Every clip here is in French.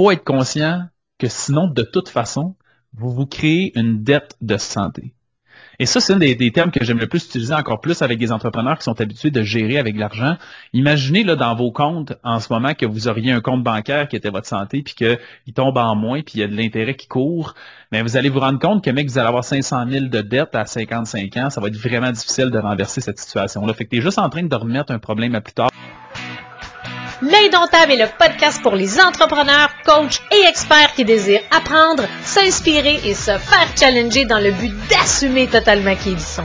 faut être conscient que sinon, de toute façon, vous vous créez une dette de santé. Et ça, c'est un des, termes que j'aime le plus utiliser encore plus avec des entrepreneurs qui sont habitués de gérer avec l'argent. Imaginez là dans vos comptes en ce moment que vous auriez un compte bancaire qui était votre santé, puis qu'il tombe en moins, puis il y a de l'intérêt qui court. Mais vous allez vous rendre compte que mec, vous allez avoir 500 000 de dettes à 55 ans. Ça va être vraiment difficile de renverser cette situation-là. Fait que tu es juste en train de remettre un problème à plus tard. L'Indomptable est le podcast pour les entrepreneurs, coachs et experts qui désirent apprendre, s'inspirer et se faire challenger dans le but d'assumer totalement qui ils sont.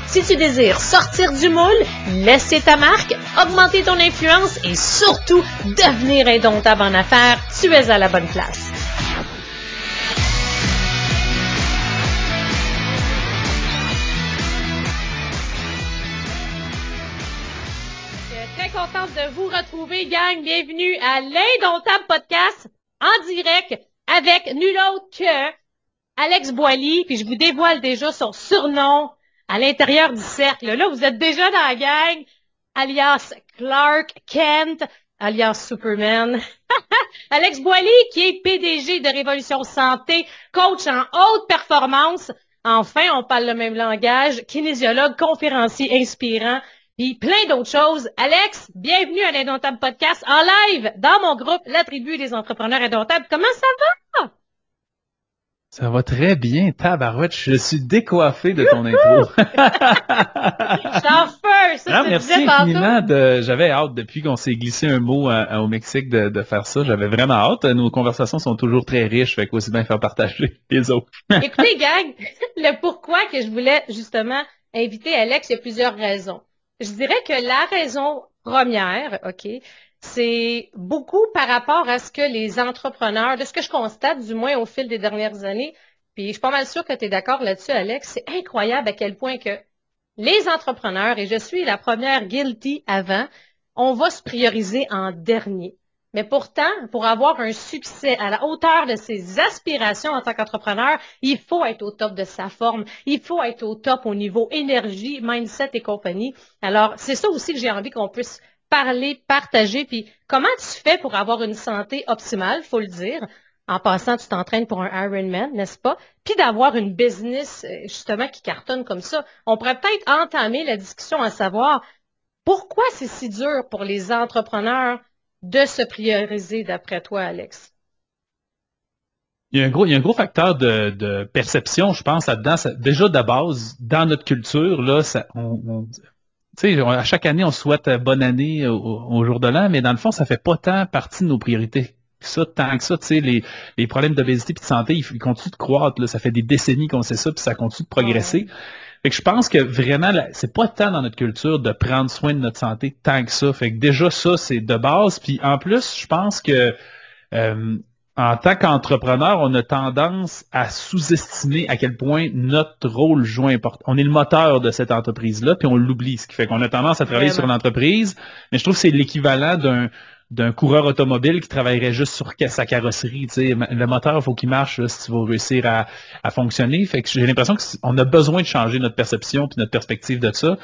Si tu désires sortir du moule, laisser ta marque, augmenter ton influence et surtout devenir indomptable en affaires, tu es à la bonne place. Très contente de vous retrouver, gang. Bienvenue à l'Indomptable Podcast en direct avec nul autre que Alex Boily, puis je vous dévoile déjà son surnom à l'intérieur du cercle. Là, vous êtes déjà dans la gang, alias Clark Kent, alias Superman. Alex Boily, qui est PDG de Révolution Santé, coach en haute performance. Enfin, on parle le même langage, kinésiologue, conférencier inspirant, puis plein d'autres choses. Alex, bienvenue à l'Indomptable Podcast en live dans mon groupe La Tribu des entrepreneurs indomptables. Comment ça va? Ça va très bien, tabarouette. Je suis décoiffé de ton intro. J'en feu, ça, non, merci infiniment. De... J'avais hâte depuis qu'on s'est glissé un mot au Mexique de, de faire ça. J'avais vraiment hâte. Nos conversations sont toujours très riches, fait qu'aussi bien faire partager les autres. Écoutez, gang, le pourquoi que je voulais justement inviter Alex, il y a plusieurs raisons. Je dirais que la raison première, OK, c'est beaucoup par rapport à ce que les entrepreneurs, de ce que je constate du moins au fil des dernières années, puis je suis pas mal sûre que tu es d'accord là-dessus, Alex, c'est incroyable à quel point que les entrepreneurs, et je suis la première guilty avant, on va se prioriser en dernier. Mais pourtant, pour avoir un succès à la hauteur de ses aspirations en tant qu'entrepreneur, il faut être au top de sa forme. Il faut être au top au niveau énergie, mindset et compagnie. Alors, c'est ça aussi que j'ai envie qu'on puisse parler, partager, puis comment tu fais pour avoir une santé optimale, faut le dire? En passant, tu t'entraînes pour un Ironman, n'est-ce pas? Puis d'avoir une business euh, justement qui cartonne comme ça. On pourrait peut-être entamer la discussion à savoir pourquoi c'est si dur pour les entrepreneurs de se prioriser d'après toi, Alex? Il y a un gros, facteur de, perception, je pense, là-dedans. déjà de base, dans notre culture, là, on, tu sais, à chaque année, on souhaite euh, bonne année au, jour de l'an, mais dans le fond, ça fait pas tant partie de nos priorités. Ça, tant que ça, tu sais, les, les problèmes d'obésité et de santé, ils, continuent de croître. Là. Ça fait des décennies qu'on sait ça, puis ça continue de progresser. Fait que je pense que vraiment, c'est pas tant dans notre culture de prendre soin de notre santé tant que ça. Fait que déjà, ça, c'est de base. Puis en plus, je pense que euh, en tant qu'entrepreneur, on a tendance à sous-estimer à quel point notre rôle joue important. On est le moteur de cette entreprise-là, puis on l'oublie, ce qui fait qu'on a tendance à travailler sur l'entreprise. Mais je trouve que c'est l'équivalent d'un d'un coureur automobile qui travaillerait juste sur sa carrosserie. Le moteur, il faut qu'il marche si tu veux réussir à, à fonctionner. Fait que j'ai l'impression qu'on a besoin de changer notre perception puis notre perspective de ça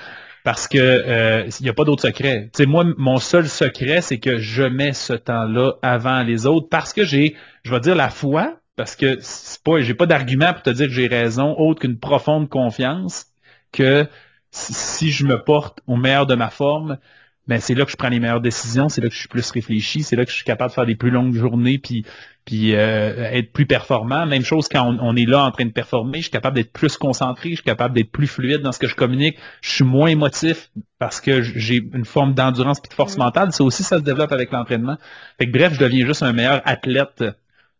parce que euh, n'y a pas d'autre secret. moi, mon seul secret, c'est que je mets ce temps-là avant les autres parce que j'ai, je vais dire, la foi, parce que c'est pas, j'ai pas d'argument pour te dire que j'ai raison, autre qu'une profonde confiance que si je me porte au meilleur de ma forme, ben c'est là que je prends les meilleures décisions, c'est là que je suis plus réfléchi, c'est là que je suis capable de faire des plus longues journées puis puis euh, être plus performant. Même chose quand on, est là en train de performer, je suis capable d'être plus concentré, je suis capable d'être plus fluide dans ce que je communique, je suis moins émotif parce que j'ai une forme d'endurance et de force mm. mentale. Ça aussi, ça se développe avec l'entraînement. Fait que bref, je deviens juste un meilleur athlète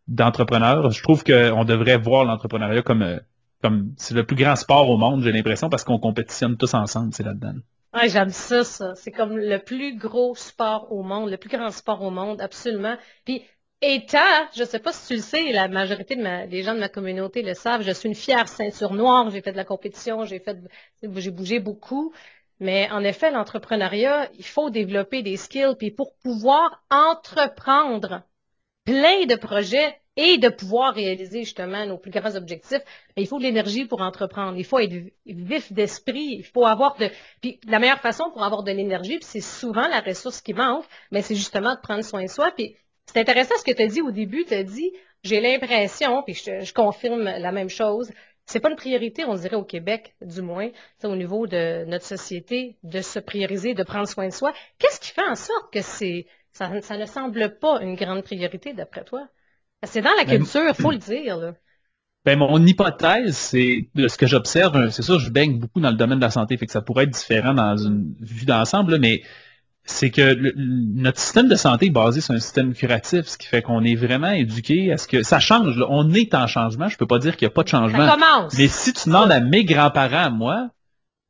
d'entrepreneur. Je trouve qu'on devrait voir l'entrepreneuriat comme euh, comme c'est le plus grand sport au monde, j'ai l'impression, parce qu'on compétitionne tous ensemble, c'est là-dedans. J'aime ça, ça. C'est comme le plus gros sport au monde, le plus grand sport au monde, absolument. Puis étant, je sais pas si tu le sais, la majorité de des gens de ma communauté le savent, je suis une fière ceinture noire, j'ai fait de la compétition, j'ai fait, j'ai bougé beaucoup. Mais en effet, l'entrepreneuriat, il faut développer des skills, puis pour pouvoir entreprendre plein de projets et de pouvoir réaliser justement nos plus grands objectifs, ben, il faut de l'énergie pour entreprendre. Il faut être vif d'esprit. Il faut avoir de. Puis la meilleure façon pour avoir de l'énergie, puis c'est souvent la ressource qui manque, mais c'est justement de prendre soin de soi. Puis c'est intéressant ce que tu as dit au début. Tu as dit, j'ai l'impression, puis je, confirme la même chose, c'est pas une priorité, on dirait au Québec, du moins, au niveau de notre société, de se prioriser, de prendre soin de soi. Qu'est-ce qui fait en sorte que c'est ça, ne semble pas une grande priorité d'après toi? C'est dans la ben, culture, faut le dire. Là. Ben, mon hypothèse, c'est de ce que j'observe, c'est ça, je baigne beaucoup dans le domaine de la santé, fait que ça pourrait être différent dans une vue d'ensemble, mais c'est que notre système de santé est basé sur un système curatif, ce qui fait qu'on est vraiment éduqué à ce que ça change. On est en changement. Je peux pas dire qu'il n'y a pas de changement. Ça commence. Mais si tu demandes à mes grands-parents, moi,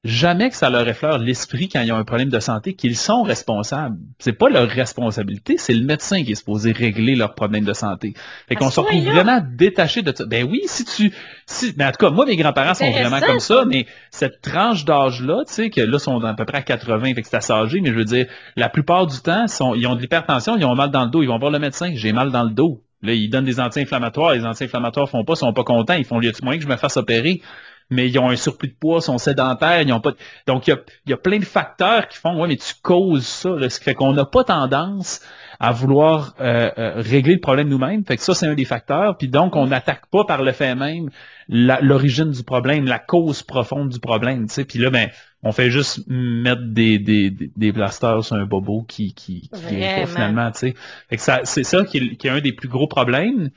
jamais que ça leur effleure l'esprit quand ils ont un problème de santé qu'ils sont responsables. C'est pas leur responsabilité, c'est le médecin qui est supposé régler leur problème de santé. Fait qu'on se retrouve vraiment détaché de ça. Ben oui, si tu, si, mais en tout cas, moi, mes grands-parents sont vraiment comme ça, mais cette tranche d'âge-là, tu sais, que là, sont à peu près à 80, fait que c'est assez âgé, mais je veux dire, la plupart du temps, sont, ils ont de l'hypertension, ils ont mal dans le dos, ils vont voir le médecin, j'ai mal dans le dos. Là, ils donnent des anti-inflammatoires, les anti-inflammatoires font pas, sont pas contents, ils font, lieu de moyen que je me fasse opérer? Mais ils ont un surplus de poids, sont sédentaires, ils ont pas. Donc, il y a, plein de facteurs qui font, ouais, mais tu causes ça, là, ce qui fait qu'on n'a pas tendance à vouloir euh, euh, régler le problème nous-mêmes. Fait que ça, c'est un des facteurs. Puis donc, on n'attaque pas par le fait même l'origine du problème, la cause profonde du problème. Tu sais. Puis là, ben, on fait juste mettre des, des, des blasters sur un bobo qui, qui, qui pas finalement. Tu sais. Fait que ça, c'est ça qui est, qui est un des plus gros problèmes.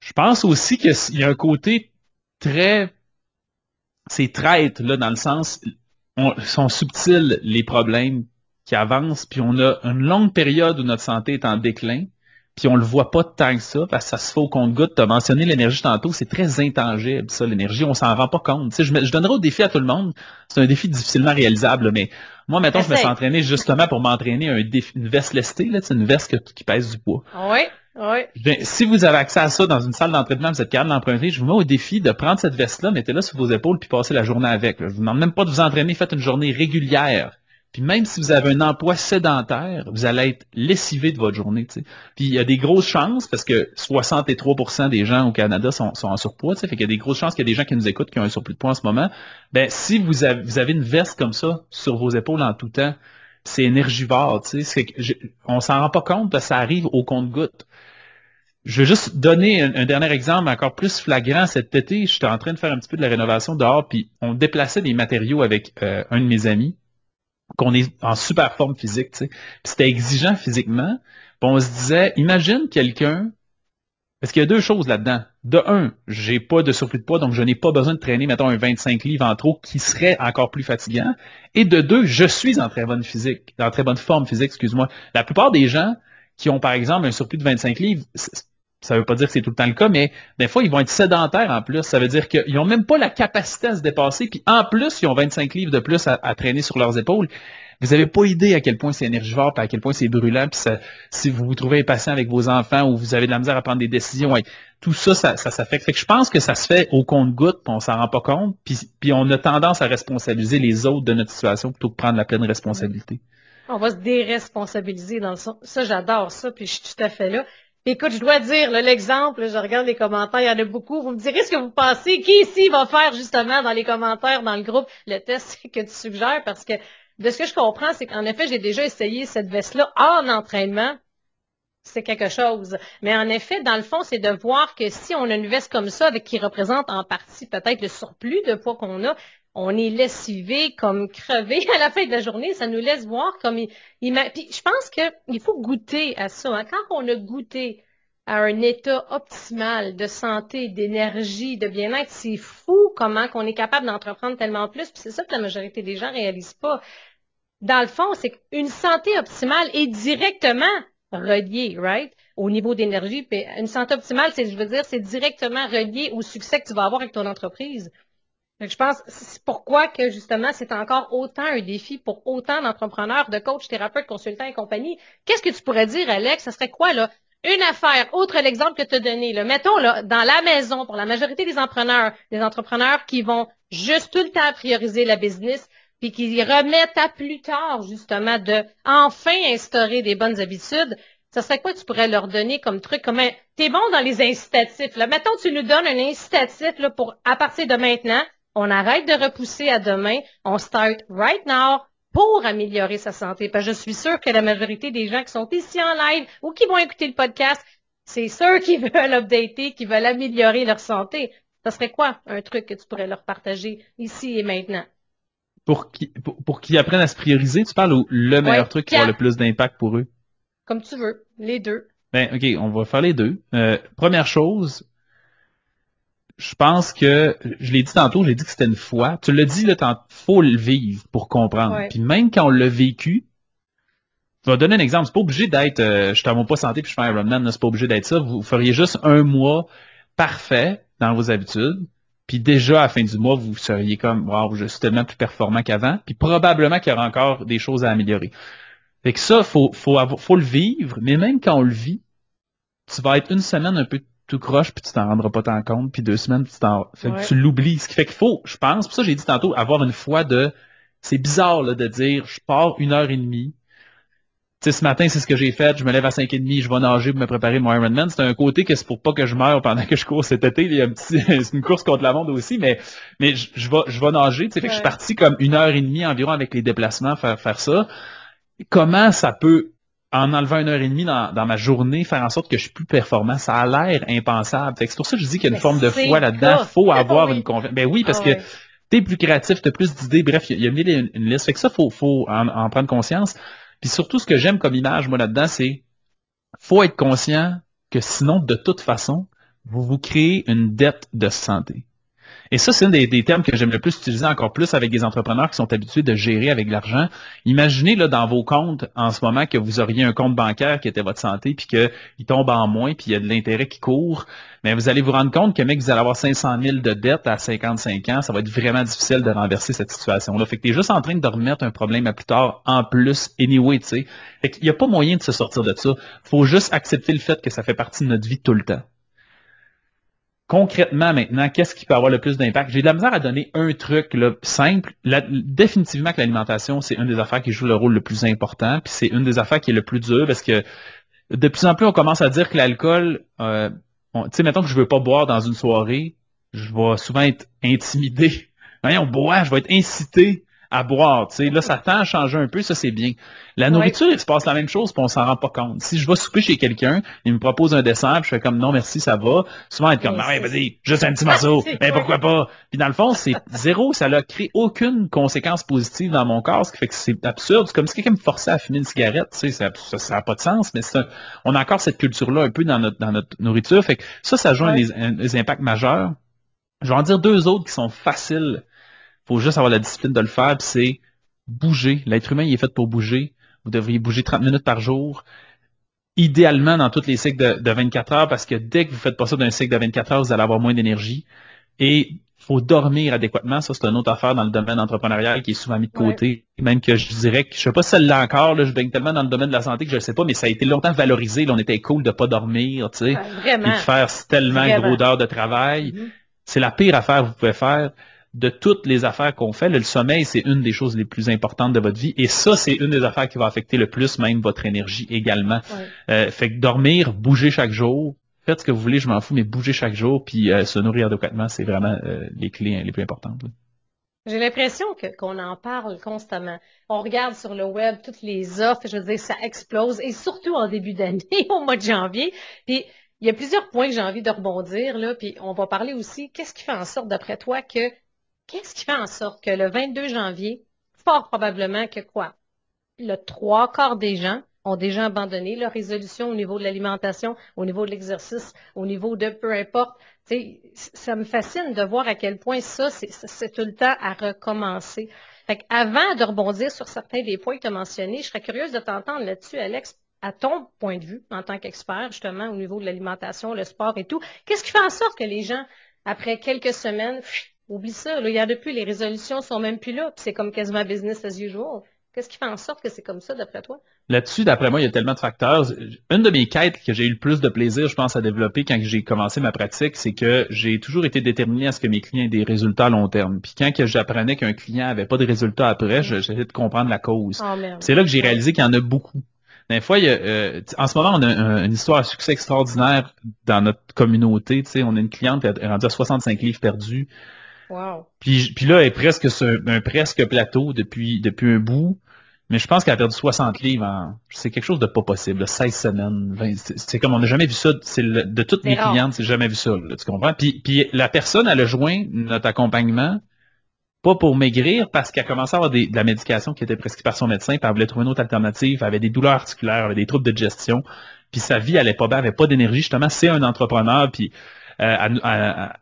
Je pense aussi qu'il y a un côté très c'est traître, là, dans le sens, on, sont subtils les problèmes qui avancent, puis on a une longue période où notre santé est en déclin, puis on le voit pas tant que ça, parce que ça se fait au compte-goutte. Tu as mentionné l'énergie tantôt, c'est très intangible, ça, l'énergie, on s'en rend pas compte. Je, je donnerai au défi à tout le monde, c'est un défi difficilement réalisable, mais moi, mettons, je me suis entraîné justement pour m'entraîner un défi, une veste lestée, là, une veste qui pèse du poids. Oui. Oui. si vous avez accès à ça dans une salle d'entraînement, vous êtes capable d'emprunter, je vous mets au défi de prendre cette veste-là, mettez-la sur vos épaules puis passer la journée avec. Je vous demande même pas de vous entraîner, faites une journée régulière. Puis même si vous avez un emploi sédentaire, vous allez être lessivé de votre journée. Puis il y a des grosses chances, parce que 63% des gens au Canada sont, en surpoids, fait qu'il y a des grosses chances qu'il y a des gens qui nous écoutent qui ont un surplus de poids en ce moment. Ben si vous avez, une veste comme ça sur vos épaules en tout temps, c'est énergivore, tu sais, on s'en rend pas compte parce que ça arrive au compte-goutte. Je vais juste donner un, dernier exemple encore plus flagrant. Cet été, j'étais en train de faire un petit peu de la rénovation dehors, puis on déplaçait des matériaux avec euh, un de mes amis, qu'on est en super forme physique, tu c'était exigeant physiquement. Puis on se disait, imagine quelqu'un, parce qu'il y a deux choses là-dedans. De un, j'ai pas de surplus de poids, donc je n'ai pas besoin de traîner, mettons, un 25 livres en trop qui serait encore plus fatigant. Et de deux, je suis en très bonne physique, en très bonne forme physique, excuse-moi. La plupart des gens qui ont, par exemple, un surplus de 25 livres, ça ne veut pas dire que c'est tout le temps le cas, mais des fois, ils vont être sédentaires en plus. Ça veut dire qu'ils n'ont même pas la capacité à se dépasser. Puis en plus, ils ont 25 livres de plus à, traîner sur leurs épaules. Vous n'avez pas idée à quel point c'est énergivore, puis à quel point c'est brûlant. Puis si vous vous trouvez impatient avec vos enfants ou vous avez de la misère à prendre des décisions, tout ça, ça, ça s'affecte. Fait je pense que ça se fait au compte-goutte, on s'en rend pas compte. Puis, puis on a tendance à responsabiliser les autres de notre situation plutôt que prendre la pleine responsabilité. On va se déresponsabiliser dans le sens. Ça, j'adore ça, puis je suis tout à fait là. Écoute, je dois dire, l'exemple, je regarde les commentaires, il y en a beaucoup. Vous me direz ce que vous pensez. Qui ici va faire justement dans les commentaires, dans le groupe, le test que tu suggères? Parce que de ce que je comprends, c'est qu'en effet, j'ai déjà essayé cette veste-là en entraînement. C'est quelque chose. Mais en effet, dans le fond, c'est de voir que si on a une veste comme ça, qui représente en partie peut-être le surplus de poids qu'on a, on est lessivé comme crevé à la fin de la journée. Ça nous laisse voir comme il, Puis je pense qu'il faut goûter à ça. Hein. Quand on a goûté à un état optimal de santé, d'énergie, de bien-être, c'est fou comment qu'on est capable d'entreprendre tellement plus. Puis c'est ça que la majorité des gens réalisent pas. Dans le fond, c'est qu'une santé optimale est directement reliée, right, au niveau d'énergie. une santé optimale, c'est, je veux dire, c'est directement relié au succès que tu vas avoir avec ton entreprise. Je pense c'est pourquoi que justement c'est encore autant un défi pour autant d'entrepreneurs, de coachs, thérapeutes, consultants et compagnie. Qu'est-ce que tu pourrais dire, Alex? Ce serait quoi là? Une affaire, autre l'exemple que tu as donné, là, mettons là, dans la maison, pour la majorité des entrepreneurs, des entrepreneurs qui vont juste tout le temps prioriser la business, puis qui remettent à plus tard, justement, de enfin instaurer des bonnes habitudes, ça serait quoi tu pourrais leur donner comme truc? Comme t'es bon dans les incitatifs. Là. Mettons, tu nous donnes un incitatif là, pour à partir de maintenant, on arrête de repousser à demain, on start right now pour améliorer sa santé. Parce que je suis sûre que la majorité des gens qui sont ici en live ou qui vont écouter le podcast, c'est ceux qui veulent updater, qui veulent améliorer leur santé. Ça serait quoi un truc que tu pourrais leur partager ici et maintenant? Pour qu'ils pour, apprennent à se prioriser, tu parles ou le meilleur truc qui a le plus d'impact pour eux? Comme tu veux, les deux. Ben, OK, on va faire les deux. Euh, première chose, je pense que, je l'ai dit tantôt, j'ai dit que c'était une foi. Tu l'as dit, il faut le vivre pour comprendre. Puis même quand on l'a vécu, je vais donner un exemple. C'est pas obligé d'être, euh, je suis à mon pas santé puis je fais un Ironman, c'est pas obligé d'être ça. Vous feriez juste un mois parfait dans vos habitudes. Puis déjà, à la fin du mois, vous seriez comme, wow, je suis tellement plus performant qu'avant. Puis probablement qu'il y aura encore des choses à améliorer. Fait que ça, faut, faut, faut le vivre, mais même quand on le vit, tu vas être une semaine un peu tout croche, puis tu t'en rendras pas tant compte, puis deux semaines, puis tu t'en... Fait que tu l'oublies. Ce qui fait qu'il faut, je pense, pour ça j'ai dit tantôt, avoir une foi de... C'est bizarre là, de dire, je pars une heure et demie, sais, ce matin, c'est ce que j'ai fait. Je me lève à 5 et demi, je vais nager pour me préparer mon Ironman. C'est un côté que c'est pour pas que je meure pendant que je cours cet été. Il y a un petit, c'est une course contre la monde aussi, mais, mais je, je vais, je vais nager. Tu sais, fait que je suis parti comme une heure et demie environ avec les déplacements faire, faire ça comment ça peut, en enlevant une heure et demie dans, ma journée, faire en sorte que je suis plus performant? Ça a l'air impensable. C'est pour ça que je dis qu'il y a une forme de foi là-dedans. faut avoir une confiance. Ben oui, parce ah que t'es plus créatif, t'as plus d'idées. Bref, il y a, mis une, liste. Fait que ça, faut, faut en, prendre conscience. Puis surtout, ce que j'aime comme image, moi, là-dedans, c'est faut être conscient que sinon, de toute façon, vous vous créez une dette de santé. Et ça, c'est un des, termes que j'aime le plus utiliser encore plus avec des entrepreneurs qui sont habitués de gérer avec l'argent. Imaginez là dans vos comptes en ce moment que vous auriez un compte bancaire qui était votre santé, puis qu'il tombe en moins, puis il y a de l'intérêt qui court. Mais vous allez vous rendre compte que mec, vous allez avoir 500 000 de dettes à 55 ans, ça va être vraiment difficile de renverser cette situation-là. Fait que tu juste en train de remettre un problème à plus tard en plus, anyway, tu sais. Fait qu'il n'y a pas moyen de se sortir de ça. Faut juste accepter le fait que ça fait partie de notre vie tout le temps concrètement maintenant, qu'est-ce qui peut avoir le plus d'impact? J'ai de la misère à donner un truc là, simple. définitivement que l'alimentation, c'est une des affaires qui joue le rôle le plus important, puis c'est une des affaires qui est le plus dur parce que de plus en plus, on commence à dire que l'alcool, euh, tu sais, mettons que je veux pas boire dans une soirée, je vais souvent être intimidé. on boit, je vais être incité à boire. Là, ça tend à changer un peu, ça c'est bien. La nourriture, il se passe la même chose, puis on s'en rend pas compte. Si je vais souper chez quelqu'un, il me propose un dessert, puis je fais comme non merci, ça va. Souvent être comme ouais, vas-y, juste un petit morceau, mais pourquoi pas? Puis dans le fond, c'est zéro, ça n'a créé aucune conséquence positive dans mon corps, ce qui fait que c'est absurde. C'est comme si quelqu'un me forçait à fumer une cigarette, ça, ça, n'a pas de sens, mais on a encore cette culture-là un peu dans notre dans notre nourriture. Fait que ça, ça joue des impacts majeurs. Je vais en dire deux autres qui sont faciles faut juste avoir la discipline de le faire, c'est bouger. L'être humain, il est fait pour bouger. Vous devriez bouger 30 minutes par jour. Idéalement dans tous les cycles de, 24 heures, parce que dès que vous faites pas ça d'un cycle de 24 heures, vous allez avoir moins d'énergie. Et faut dormir adéquatement. Ça, c'est une autre affaire dans le domaine entrepreneurial qui est souvent mis de côté. Même que je dirais que je sais pas celle-là encore, là, je baigne tellement dans le domaine de la santé que je ne sais pas, mais ça a été longtemps valorisé. Là, on était cool de pas dormir, tu sais. et de faire tellement gros d'heures de travail. Mm-hmm. C'est la pire affaire que vous pouvez faire de toutes les affaires qu'on fait, le sommeil, c'est une des choses les plus importantes de votre vie. Et ça, c'est une des affaires qui va affecter le plus même votre énergie également. Euh, fait que dormir, bouger chaque jour, faites ce que vous voulez, je m'en fous, mais bouger chaque jour, puis euh, se nourrir adéquatement, c'est vraiment euh, les clés les plus importantes. J'ai l'impression qu'on en parle constamment. On regarde sur le web toutes les offres, je veux dire, ça explose, et surtout en début d'année, au mois de janvier. Puis il y a plusieurs points que j'ai envie de rebondir, là, puis on va parler aussi, qu'est-ce qui fait en sorte, d'après toi, que Qu'est-ce qui fait en sorte que le 22 janvier, fort probablement que quoi? Le trois quarts des gens ont déjà abandonné leur résolution au niveau de l'alimentation, au niveau de l'exercice, au niveau de peu importe. ça me fascine de voir à quel point ça, c'est tout le temps à recommencer. Avant de rebondir sur certains des points que tu as mentionnés, je serais curieuse de t'entendre là-dessus, Alex, à ton point de vue, en tant qu'expert, justement, au niveau de l'alimentation, le sport et tout. Qu'est-ce qui fait en sorte que les gens, après quelques semaines, Oublie ça, là, il y a depuis, les résolutions sont même plus là, puis c'est comme quasiment business as usual. Qu'est-ce qui fait en sorte que c'est comme ça, d'après toi? Là-dessus, d'après moi, il y a tellement de facteurs. Une de mes quêtes que j'ai eu le plus de plaisir, je pense, à développer quand j'ai commencé ma pratique, c'est que j'ai toujours été déterminé à ce que mes clients aient des résultats à long terme. Puis quand j'apprenais qu'un client avait pas de résultats après, j'essayais de comprendre la cause. Oh, c'est là que j'ai réalisé qu'il y en a beaucoup. Des fois, il y a, euh, en ce moment, on a une histoire à succès extraordinaire dans notre communauté. Tu sais, on a une cliente qui est rendue à 65 livres perdus. Wow. Puis, puis là, elle est presque sur un, presque plateau depuis, depuis un bout. Mais je pense qu'elle a perdu 60 livres en, c'est quelque chose de pas possible, 16 semaines, c'est comme on n'a jamais vu ça, c'est de toutes mes clientes, c'est jamais vu ça, tu comprends? Puis, puis la personne, elle a joint notre accompagnement, pas pour maigrir, parce qu'elle commençait à avoir de la médication qui était prescrite par son médecin, puis elle voulait trouver une autre alternative, elle avait des douleurs articulaires, elle avait des troubles de digestion, puis sa vie allait pas bien, elle avait pas d'énergie, justement, c'est un entrepreneur, puis euh, elle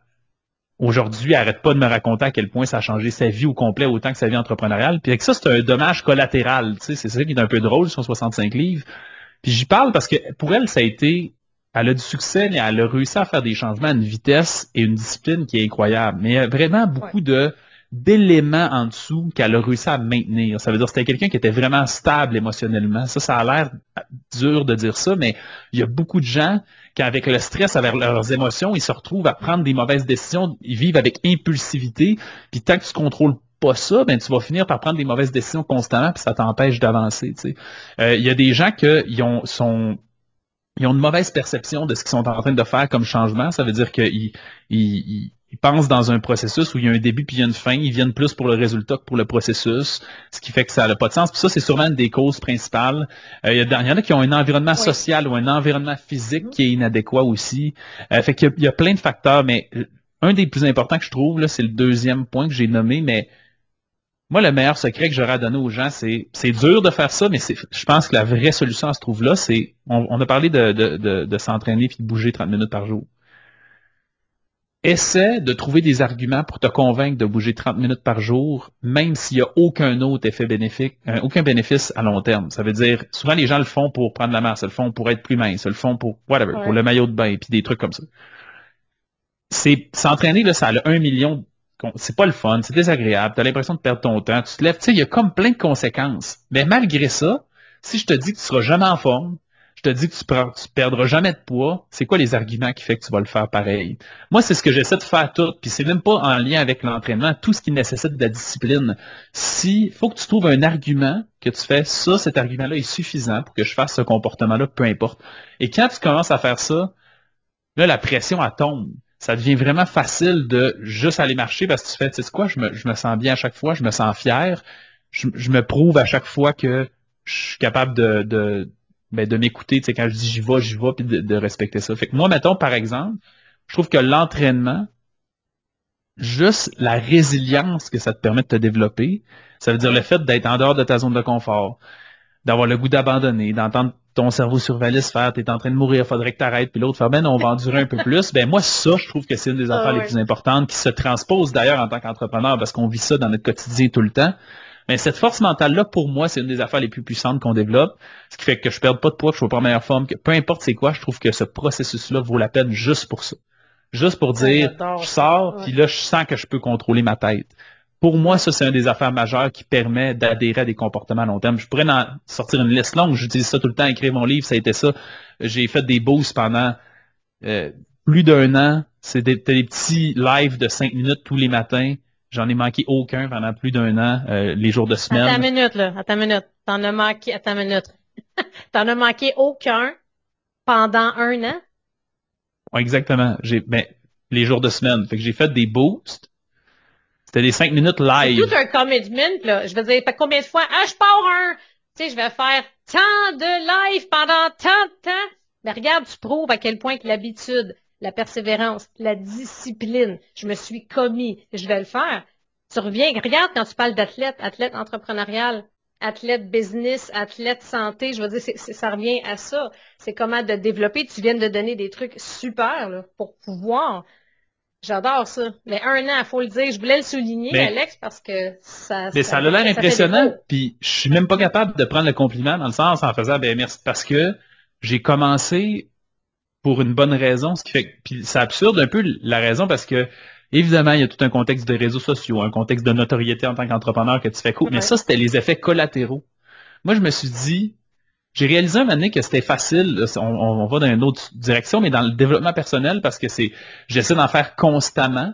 arrête pas de me raconter à quel point ça a changé sa vie au complet autant que sa vie entrepreneuriale. Puis avec ça, c'est un dommage collatéral. Tu sais, c'est ça qui est un peu drôle sur 65 livres. Puis j'y parle parce que pour elle, ça a été. Elle a du succès, mais elle a réussi à faire des changements à une vitesse et une discipline qui est incroyable. Mais il y a vraiment beaucoup de d'éléments en dessous qu'elle a réussi à maintenir. Ça veut dire que c'était quelqu'un qui était vraiment stable émotionnellement. Ça, ça a l'air dur de dire ça, mais il y a beaucoup de gens qui, avec le stress, avec leurs émotions, ils se retrouvent à prendre des mauvaises décisions, ils vivent avec impulsivité, puis tant que tu contrôles pas ça, ben tu vas finir par prendre des mauvaises décisions constamment, puis ça t'empêche d'avancer. Euh, il y a des gens qui ont ils ont une mauvaise perception de ce qu'ils sont en train de faire comme changement. Ça veut dire qu'ils ils, ils pensent dans un processus où il y a un début puis il y a une fin, ils viennent plus pour le résultat que pour le processus, ce qui fait que ça n'a pas de sens. Puis ça, c'est sûrement une des causes principales. Euh, il, y en a qui ont un environnement social ou un environnement physique qui est inadéquat aussi. Euh, fait qu'il y, a plein de facteurs, mais euh, un des plus importants que je trouve, c'est le deuxième point que j'ai nommé, mais moi, le meilleur secret que j'aurais à donner aux gens, c'est c'est dur de faire ça, mais je pense que la vraie solution à se trouve là, c'est on, a parlé de, de, de, de s'entraîner puis de bouger 30 minutes par jour essaie de trouver des arguments pour te convaincre de bouger 30 minutes par jour, même s'il n'y a aucun autre effet bénéfique, euh, aucun bénéfice à long terme. Ça veut dire, souvent les gens le font pour prendre la masse, ils le font pour être plus mince, ils le font pour whatever, pour le maillot de bain, et puis des trucs comme ça. C'est s'entraîner là, ça a un million. C'est pas le fun, c'est désagréable, tu as l'impression de perdre ton temps, tu te lèves, tu sais, il y a comme plein de conséquences. Mais malgré ça, si je te dis que tu seras jamais en forme, te dis que tu, ne perdras jamais de poids, c'est quoi les arguments qui fait que tu vas le faire pareil? Moi, c'est ce que j'essaie de faire tout, puis c'est même pas en lien avec l'entraînement, tout ce qui nécessite de la discipline. Si faut que tu trouves un argument que tu fais, ça, cet argument-là est suffisant pour que je fasse ce comportement-là, peu importe. Et quand tu commences à faire ça, là, la pression, elle tombe. Ça devient vraiment facile de juste aller marcher parce que tu fais, tu sais quoi, je me, je me sens bien à chaque fois, je me sens fier, je, me prouve à chaque fois que je suis capable de ben, de m'écouter, tu sais, quand je dis j'y vais, j'y vais, puis de, respecter ça. Fait que moi, mettons, par exemple, je trouve que l'entraînement, juste la résilience que ça te permet de te développer, ça veut dire le fait d'être en dehors de ta zone de confort, d'avoir le goût d'abandonner, d'entendre ton cerveau sur valise faire, t'es en train de mourir, faudrait que t'arrêtes, puis l'autre faire, ben on va endurer un peu plus. Ben moi, ça, je trouve que c'est une des affaires les plus importantes qui se transpose d'ailleurs en tant qu'entrepreneur parce qu'on vit ça dans notre quotidien tout le temps. Mais cette force mentale-là, pour moi, c'est une des affaires les plus puissantes qu'on développe. Ce qui fait que je perde pas de poids, que je sois pas en meilleure forme, que peu importe c'est quoi, je trouve que ce processus-là vaut la peine juste pour ça. Juste pour dire, je sors, puis là, je sens que je peux contrôler ma tête. Pour moi, ça, c'est une des affaires majeures qui permet d'adhérer à des comportements à long terme. Je pourrais en sortir une liste longue. J'utilise ça tout le temps, écrire mon livre, ça a été ça. J'ai fait des boosts pendant euh, plus d'un an. Des, des, petits lives de cinq minutes tous les matins. J'en ai manqué aucun pendant plus d'un an, euh, les jours de semaine. Attends une minute, là. Attends une minute. T'en as manqué, attends une minute. T'en as manqué aucun pendant un an? Exactement. J'ai, ben, les jours de semaine. Fait que j'ai fait des boosts. C'était des cinq minutes live. C'est tout un commitment, là. Je veux dire, fait combien de fois, ah, je pars un, tu sais, je vais faire tant de live pendant tant de temps. Mais regarde, tu prouves à quel point que l'habitude, la persévérance, la discipline. Je me suis commis, je vais le faire. Tu reviens, regarde quand tu parles d'athlète, athlète entrepreneurial, athlète business, athlète santé, je veux dire, ça revient à ça. C'est comment de développer. Tu viens de donner des trucs super là, pour pouvoir. J'adore ça. Mais un an, il faut le dire. Je voulais le souligner, Alex, parce que ça. Mais ça, a l'air impressionnant. Puis je suis même pas capable de prendre le compliment dans le sens en faisant ben merci parce que j'ai commencé pour une bonne raison, ce qui fait puis c'est absurde un peu la raison parce que Évidemment, il y a tout un contexte de réseaux sociaux, un contexte de notoriété en tant qu'entrepreneur que tu fais cool. Mais ça, c'était les effets collatéraux. Moi, je me suis dit, j'ai réalisé un moment donné que c'était facile, on, on, va dans une autre direction, mais dans le développement personnel, parce que c'est, j'essaie d'en faire constamment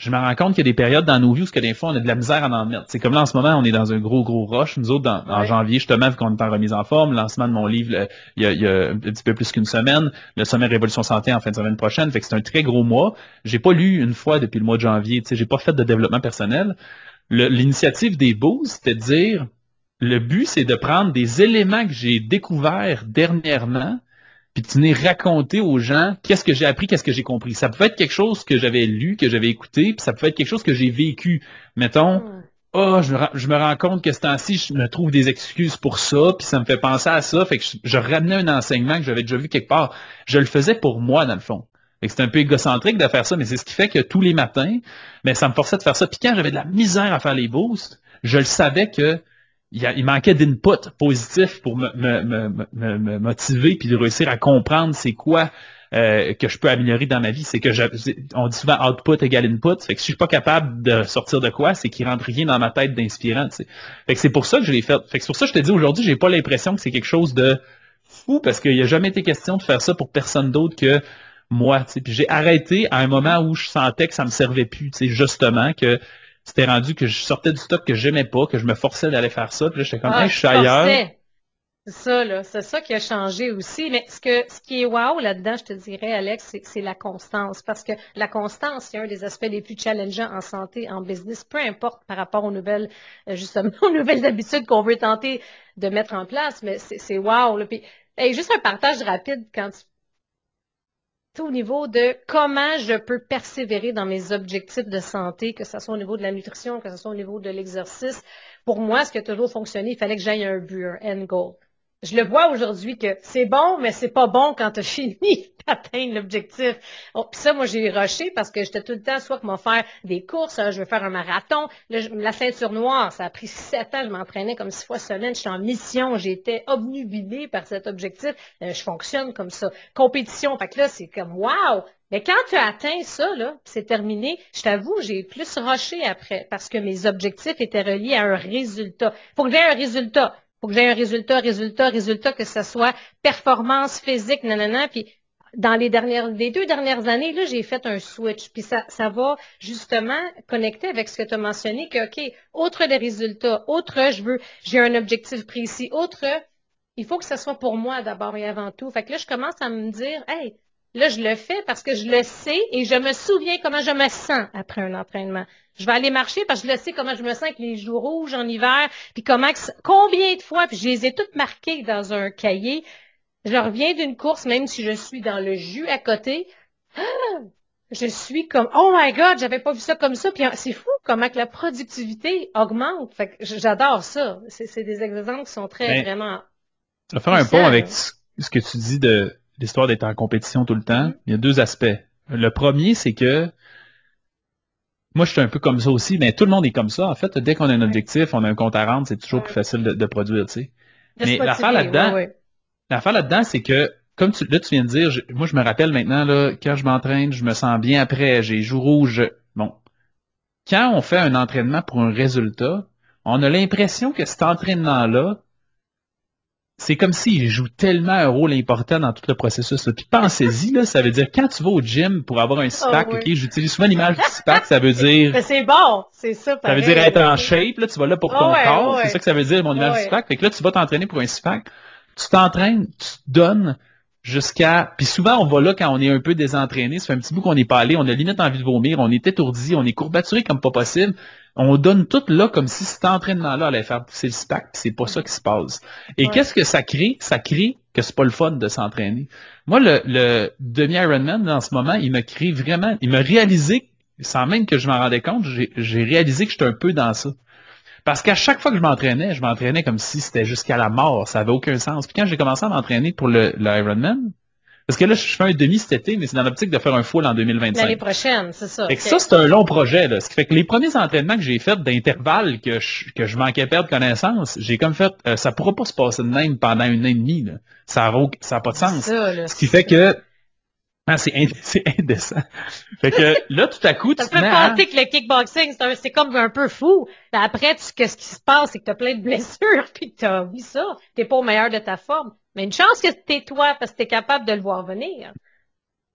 je me rends compte qu'il y a des périodes dans nos vies où, que des fois, on a de la misère à en mettre. C'est comme là, en ce moment, on est dans un gros, gros rush. Nous autres, en janvier, justement, vu qu'on est en remise en forme, le lancement de mon livre, il, y a, un petit peu plus qu'une semaine, le sommet Révolution Santé en fin de semaine prochaine. Fait que c'est un très gros mois. J'ai pas lu une fois depuis le mois de janvier. Tu sais, j'ai pas fait de développement personnel. L'initiative des boosts, c'était de dire, le but, c'est de prendre des éléments que j'ai découverts dernièrement, puis de venir raconter aux gens qu'est-ce que j'ai appris, qu'est-ce que j'ai compris. Ça peut être quelque chose que j'avais lu, que j'avais écouté, puis ça peut être quelque chose que j'ai vécu. Mettons, oh, je me, rends compte que ce temps-ci, je me trouve des excuses pour ça, puis ça me fait penser à ça, fait que je, ramenais un enseignement que j'avais déjà vu quelque part. Je le faisais pour moi, dans le fond. C'est un peu égocentrique de faire ça, mais c'est ce qui fait que tous les matins, ben, ça me forçait de faire ça. Puis quand j'avais de la misère à faire les boosts, je le savais que il, manquait d'input positif pour me, me, me, me, motiver puis de réussir à comprendre c'est quoi euh, que je peux améliorer dans ma vie. C'est que on dit souvent output égale input. Fait que si je suis pas capable de sortir de quoi, c'est qu'il rentre rien dans ma tête d'inspirant. Fait que c'est pour ça que je l'ai fait. Fait que c'est pour ça que je te dis aujourd'hui, j'ai pas l'impression que c'est quelque chose de fou parce qu'il n'y a jamais été question de faire ça pour personne d'autre que moi. Puis j'ai arrêté à un moment où je sentais que ça me servait plus, justement, que c'était rendu que je sortais du stock que j'aimais pas, que je me forçais d'aller faire ça. Puis là, j'étais comme, ah, je suis ailleurs. C'est ça, là. C'est ça qui a changé aussi. Mais ce que, ce qui est wow là-dedans, je te dirais, Alex, c'est la constance. Parce que la constance, c'est un des aspects les plus challengeants en santé, en business, peu importe par rapport aux nouvelles, euh, justement, aux nouvelles habitudes qu'on veut tenter de mettre en place. Mais c'est wow, là. Puis, juste un partage rapide quand tu au niveau de comment je peux persévérer dans mes objectifs de santé, que ce soit au niveau de la nutrition, que ce soit au niveau de l'exercice. Pour moi, ce qui a toujours fonctionné, il fallait que j'aille un but, un end goal je le vois aujourd'hui que c'est bon, mais c'est pas bon quand tu as fini d'atteindre l'objectif. Oh, puis ça, moi, j'ai rushé parce que j'étais tout le temps soit que m'en faire des courses, hein, je veux faire un marathon. la ceinture noire, ça a pris sept ans, je m'entraînais comme six fois semaine, j'étais en mission, j'étais obnubilée par cet objectif. Euh, je fonctionne comme ça. Compétition, que là, c'est comme wow! Mais quand tu as atteint ça, là, c'est terminé, je t'avoue, j'ai plus rushé après parce que mes objectifs étaient reliés à un résultat. Faut que j'ai un résultat faut que j'ai un résultat, résultat, résultat, que ce soit performance physique, nanana, puis dans les deux dernières années, là, j'ai fait un switch. Puis ça, ça va justement connecter avec ce que tu as mentionné, que, OK, autre des résultats, autre, je veux, j'ai un objectif précis, autre, il faut que ce soit pour moi d'abord et avant tout. Fait que là, je commence à me dire, hey, Là, je le fais parce que je le sais et je me souviens comment je me sens après un entraînement. Je vais aller marcher parce que je le sais comment je me sens avec les joues rouges en hiver, puis comment, combien de fois, puis je les ai toutes marquées dans un cahier. Je reviens d'une course, même si je suis dans le jus à côté. je suis comme, oh my god, j'avais pas vu ça comme ça. Puis c'est fou comment que la productivité augmente. Fait que j'adore ça. C'est des exemples qui sont très ben, vraiment. Tu vas faire un pont avec ce que tu dis de l'histoire d'être en compétition tout le temps, mm-hmm. il y a deux aspects. Le premier, c'est que moi, je suis un peu comme ça aussi, mais tout le monde est comme ça. En fait, dès qu'on a un objectif, on a un compte à rendre, c'est toujours plus facile de, produire, tu sais. Mais l'affaire là-dedans, l'affaire là-dedans, c'est que, comme tu, là, tu viens de dire, moi, je me rappelle maintenant, là, quand je m'entraîne, je me sens bien après, j'ai joué rouge. Bon. Quand on fait un entraînement pour un résultat, on a l'impression que cet entraînement-là, c'est comme s'il joue tellement un rôle important dans tout le processus. Puis pensez-y, là, ça veut dire quand tu vas au gym pour avoir un six-pack, ah ok, j'utilise souvent l'image du six-pack, ça veut dire. Mais c'est bon, c'est ça. Ça veut dire être en shape, là, tu vas là pour ton ah corps, c'est ça que ça veut dire mon image du six-pack. Fait que là, tu vas t'entraîner pour un six-pack, tu t'entraînes, tu te donnes jusqu'à. Puis souvent, on va là quand on est un peu désentraîné, ça fait un petit bout qu'on n'est pas allé, on a limite envie de vomir, on est étourdi, on est courbaturé comme pas possible on donne tout là comme si cet entraînement-là allait faire pousser le stack, c'est pas ça qui se passe. Et qu'est-ce que ça crée? Ça crée que c'est pas le fun de s'entraîner. Moi, le, le demi-Ironman, en ce moment, il me crée vraiment, il m'a réalisé, sans même que je m'en rendais compte, j'ai réalisé que j'étais un peu dans ça. Parce qu'à chaque fois que je m'entraînais, je m'entraînais comme si c'était jusqu'à la mort, ça avait aucun sens. Puis quand j'ai commencé à m'entraîner pour le, le Ironman, parce que là, je fais un demi cet été, mais c'est dans l'optique de faire un full en 2025. L'année prochaine, c'est ça. Fait que ça, c'est un long projet. Là. Ce qui fait que les premiers entraînements que j'ai faits d'intervalles que je, que je manquais perdre connaissance, j'ai comme fait, euh, ça pourra pas se passer de même pendant une année et demie. Là. Ça n'a ça a pas de sens. Ça, là, ce qui fait que Ah, c'est indécent. Fait que là, tout à coup, tu te penser que le kickboxing, c'est comme un peu fou. après, qu'est-ce qui se passe, c'est que t'as plein de blessures, puis t'as vu ça. T'es pas au meilleur de ta forme. Mais une chance que t'es toi, parce que t'es capable de le voir venir.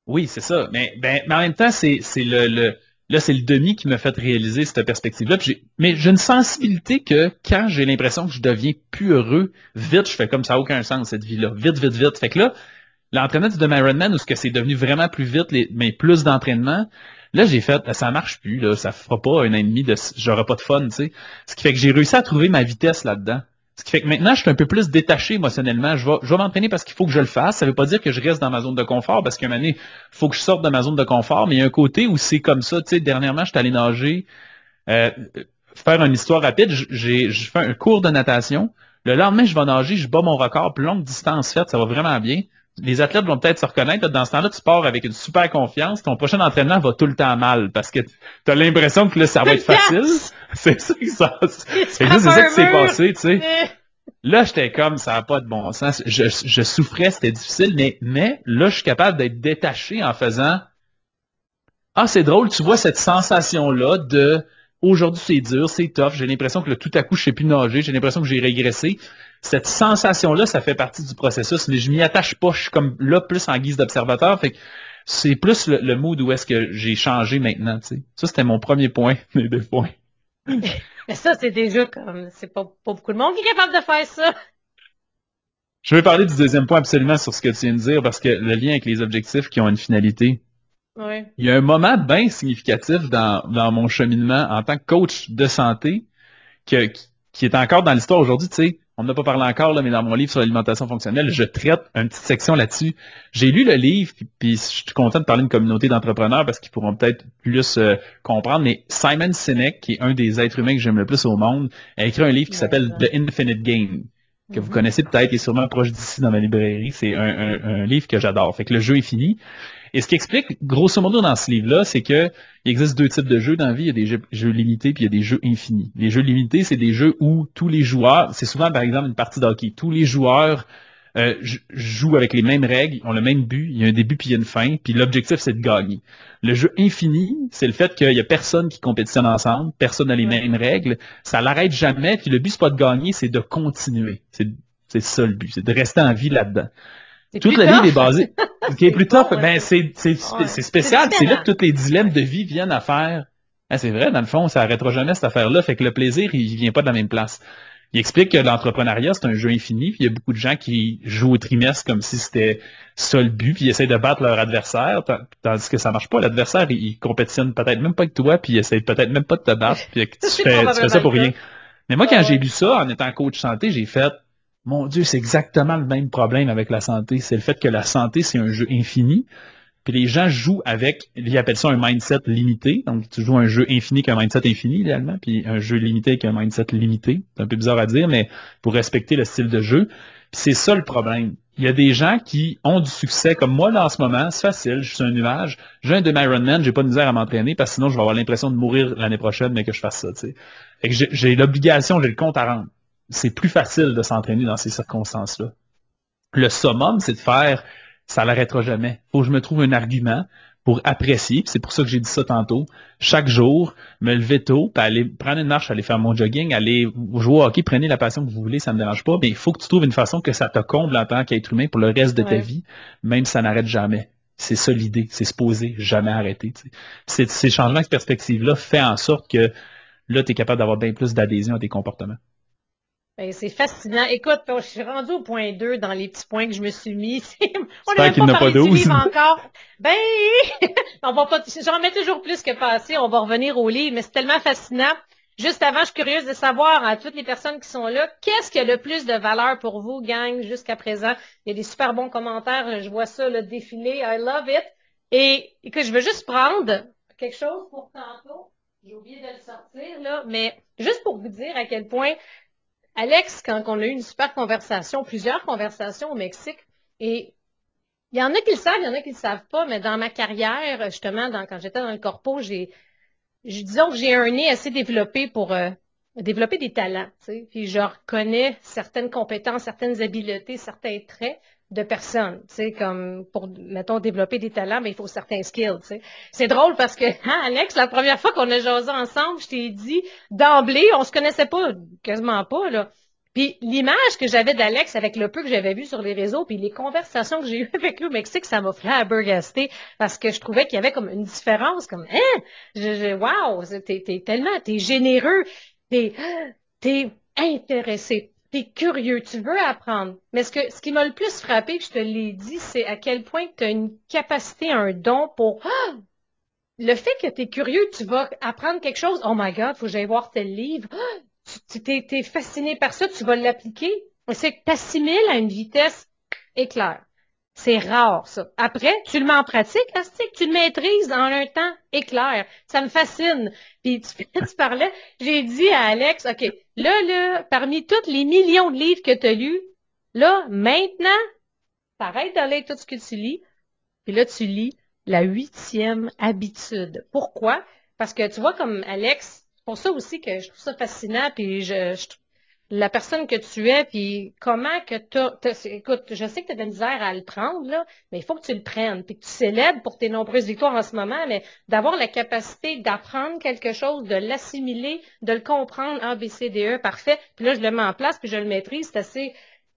Oui, c'est ça. Mais, ben, mais en même temps, c'est, le, le, là, c'est le demi qui m'a fait réaliser cette perspective-là. mais j'ai une sensibilité que quand j'ai l'impression que je deviens plus heureux, vite, je fais comme ça n'a aucun sens, cette vie-là. Vite, vite, vite. Fait que là, l'entraînement du Ironman, où ce que c'est devenu vraiment plus vite, mais plus d'entraînement, là, j'ai fait, ça marche plus, là, ça fera pas un an et demi de, j'aurai pas de fun, tu sais. Ce qui fait que j'ai réussi à trouver ma vitesse là-dedans. Ce qui fait que maintenant, je suis un peu plus détaché émotionnellement. Je vais, m'entraîner parce qu'il faut que je le fasse. Ça veut pas dire que je reste dans ma zone de confort parce qu'à un moment donné, il faut que je sorte de ma zone de confort. Mais il y a un côté où c'est comme ça. Tu sais, dernièrement, je suis allé nager. Euh, faire une histoire rapide, j'ai fait un cours de natation. Le lendemain, je vais nager, je bats mon record, plus longue distance faite, ça va vraiment bien. Les athlètes vont peut-être se reconnaître. Dans ce temps-là, tu pars avec une super confiance. Ton prochain entraînement va tout le temps mal parce que tu as l'impression que là, ça va être facile. C'est ça. C'est ça qui s'est passé, tu sais. Là, j'étais comme, ça n'a pas de bon sens. Je, je souffrais, c'était difficile, mais, mais là, je suis capable d'être détaché en faisant Ah, c'est drôle, tu vois cette sensation-là de aujourd'hui c'est dur, c'est tough, j'ai l'impression que là, tout à coup, je sais plus nager, j'ai l'impression que j'ai régressé. Cette sensation-là, ça fait partie du processus, mais je m'y attache pas, je suis comme là plus en guise d'observateur. Fait que c'est plus le, mood où est-ce que j'ai changé maintenant. Ça, c'était mon premier point, mes deux points. Mais ça, c'est déjà comme, c'est pas, pas beaucoup de monde qui est capable de faire ça. Je vais parler du deuxième point absolument sur ce que tu viens de dire parce que le lien avec les objectifs qui ont une finalité. Oui. Il y a un moment bien significatif dans, dans mon cheminement en tant que coach de santé que, qui est encore dans l'histoire aujourd'hui, tu sais. On n'a pas parlé encore, là, mais dans mon livre sur l'alimentation fonctionnelle, je traite une petite section là-dessus. J'ai lu le livre, puis, je suis content de parler d'une communauté d'entrepreneurs parce qu'ils pourront peut-être plus euh, comprendre. Mais Simon Sinek, qui est un des êtres humains que j'aime le plus au monde, a écrit un livre qui s'appelle The Infinite Game que vous mhm. connaissez peut-être, qui est sûrement proche d'ici dans ma librairie. C'est un, un, livre que j'adore. Fait que le jeu est fini. Et ce qui explique, grosso modo, dans ce livre-là, c'est que il existe deux types de jeux dans la vie. Il y a des jeux, limités puis il y a des jeux infinis. Les jeux limités, c'est des jeux où tous les joueurs, c'est souvent par exemple une partie de hockey, tous les joueurs euh, jouent avec les mêmes règles, ont le même but, il y a un début puis il y a une fin, puis l'objectif c'est de gagner. Le jeu infini, c'est le fait qu'il y a personne qui compétitionne ensemble, personne n'a les mêmes règles, ça l'arrête jamais, puis le but c'est pas de gagner, c'est de continuer. C'est ça le but, c'est de rester en vie là-dedans. Toute la vie est basée. Ce qui est plus tough, ben c'est spécial. C'est là que tous les dilemmes de vie viennent à faire. Ah, c'est vrai, dans le fond, ça arrêtera jamais cette affaire-là. Fait que le plaisir, il vient pas de la même place. Il explique que l'entrepreneuriat, c'est un jeu infini, puis il y a beaucoup de gens qui jouent au trimestre comme si c'était ça le but, puis ils essayent de battre leur adversaire, tandis que ça marche pas. L'adversaire, il, compétitionne peut-être même pas avec toi, puis il essaie peut-être même pas de te battre, puis tu fais, tu fais ça pour rien. Mais moi, quand j'ai lu ça, en étant coach santé, j'ai fait, mon Dieu, c'est exactement le même problème avec la santé. C'est le fait que la santé, c'est un jeu infini. Puis les gens jouent avec, ils appellent ça un mindset limité. Donc, tu joues un jeu infini qu'un mindset infini, idéalement, puis un jeu limité qu'un mindset limité. C'est un peu bizarre à dire, mais pour respecter le style de jeu. Puis c'est ça le problème. Il y a des gens qui ont du succès, comme moi, là, en ce moment. C'est facile, je suis un nuage. J'ai un demi-Ironman, j'ai pas de misère à m'entraîner, parce que sinon, je vais avoir l'impression de mourir l'année prochaine, mais que je fasse ça, tu sais. Fait j'ai l'obligation, j'ai le compte à rendre c'est plus facile de s'entraîner dans ces circonstances-là. Le summum, c'est de faire ça l'arrêtera jamais. Faut que je me trouve un argument pour apprécier, c'est pour ça que j'ai dit ça tantôt, chaque jour, me lever tôt, puis aller prendre une marche, aller faire mon jogging, aller jouer au hockey, prenez la passion que vous voulez, ça ne me dérange pas, mais il faut que tu trouves une façon que ça te comble en tant qu'être humain pour le reste de ta vie, même si ça n'arrête jamais. C'est ça l'idée, c'est se poser, jamais arrêter. Ces changements de perspective-là fait en sorte que là, tu es capable d'avoir bien plus d'adhésion à tes comportements. Ben, c'est fascinant. Écoute, je suis rendue au point 2 dans les petits points que je me suis mis. On n'a pas parlé du livre encore. Ben, on va pas, j'en mets toujours plus que passé. On va revenir au livre, mais c'est tellement fascinant. Juste avant, je suis curieuse de savoir à toutes les personnes qui sont là, qu'est-ce qui a le plus de valeur pour vous, gang, jusqu'à présent? Il y a des super bons commentaires. Je vois ça, le défilé. I love it. Et écoute, je veux juste prendre quelque chose pour tantôt. J'ai oublié de le sortir, là. Mais juste pour vous dire à quel point Alex, quand on a eu une super conversation, plusieurs conversations au Mexique, et il y en a qui le savent, il y en a qui le savent pas, mais dans ma carrière, justement, quand j'étais dans le corpo, j'ai, disons que j'ai un nez assez développé pour euh, développer des talents, puis je reconnais certaines compétences, certaines habiletés, certains traits de personnes, tu sais, comme pour, mettons, développer des talents, mais il faut certains skills, tu sais. C'est drôle parce que, hein, Alex, la première fois qu'on a jasé ensemble, je t'ai dit, d'emblée, on se connaissait pas, quasiment pas, là. Puis l'image que j'avais d'Alex avec le peu que j'avais vu sur les réseaux, puis les conversations que j'ai eues avec lui au Mexique, ça m'a flabbergasté parce que je trouvais qu'il y avait comme une différence, comme, hein, je, je, wow, t'es, tellement, t'es généreux, t'es, t'es intéressé, t'es curieux, tu veux apprendre. Mais ce qui m'a le plus frappé, je te l'ai dit, c'est à quel point tu as une capacité, un don pour, le fait que tu es curieux, tu vas apprendre quelque chose. Oh my God, faut que j'aille voir tel livre tu t'es, fasciné par ça, tu vas l'appliquer. C'est que tu assimiles à une vitesse éclair. C'est rare, ça. Après, tu le mets en pratique, que tu le maîtrises en un temps éclair. Ça me fascine. Puis tu, parlais, j'ai dit à Alex, OK, là, là, parmi tous les millions de livres que tu as lus, là, maintenant, t'arrêtes de lire tout ce que tu lis, puis là, tu lis la huitième habitude. Pourquoi? Parce que tu vois, comme Alex, pour ça aussi que je trouve ça fascinant, puis je, la personne que tu es, puis comment que tu écoute, je sais que tu as de la misère à le prendre, là, mais il faut que tu le prennes, puis que tu célèbres pour tes nombreuses victoires en ce moment, mais d'avoir la capacité d'apprendre quelque chose, de l'assimiler, de le comprendre, A, B, C, D, E, parfait, puis là, je le mets en place, puis je le maîtrise, c'est assez,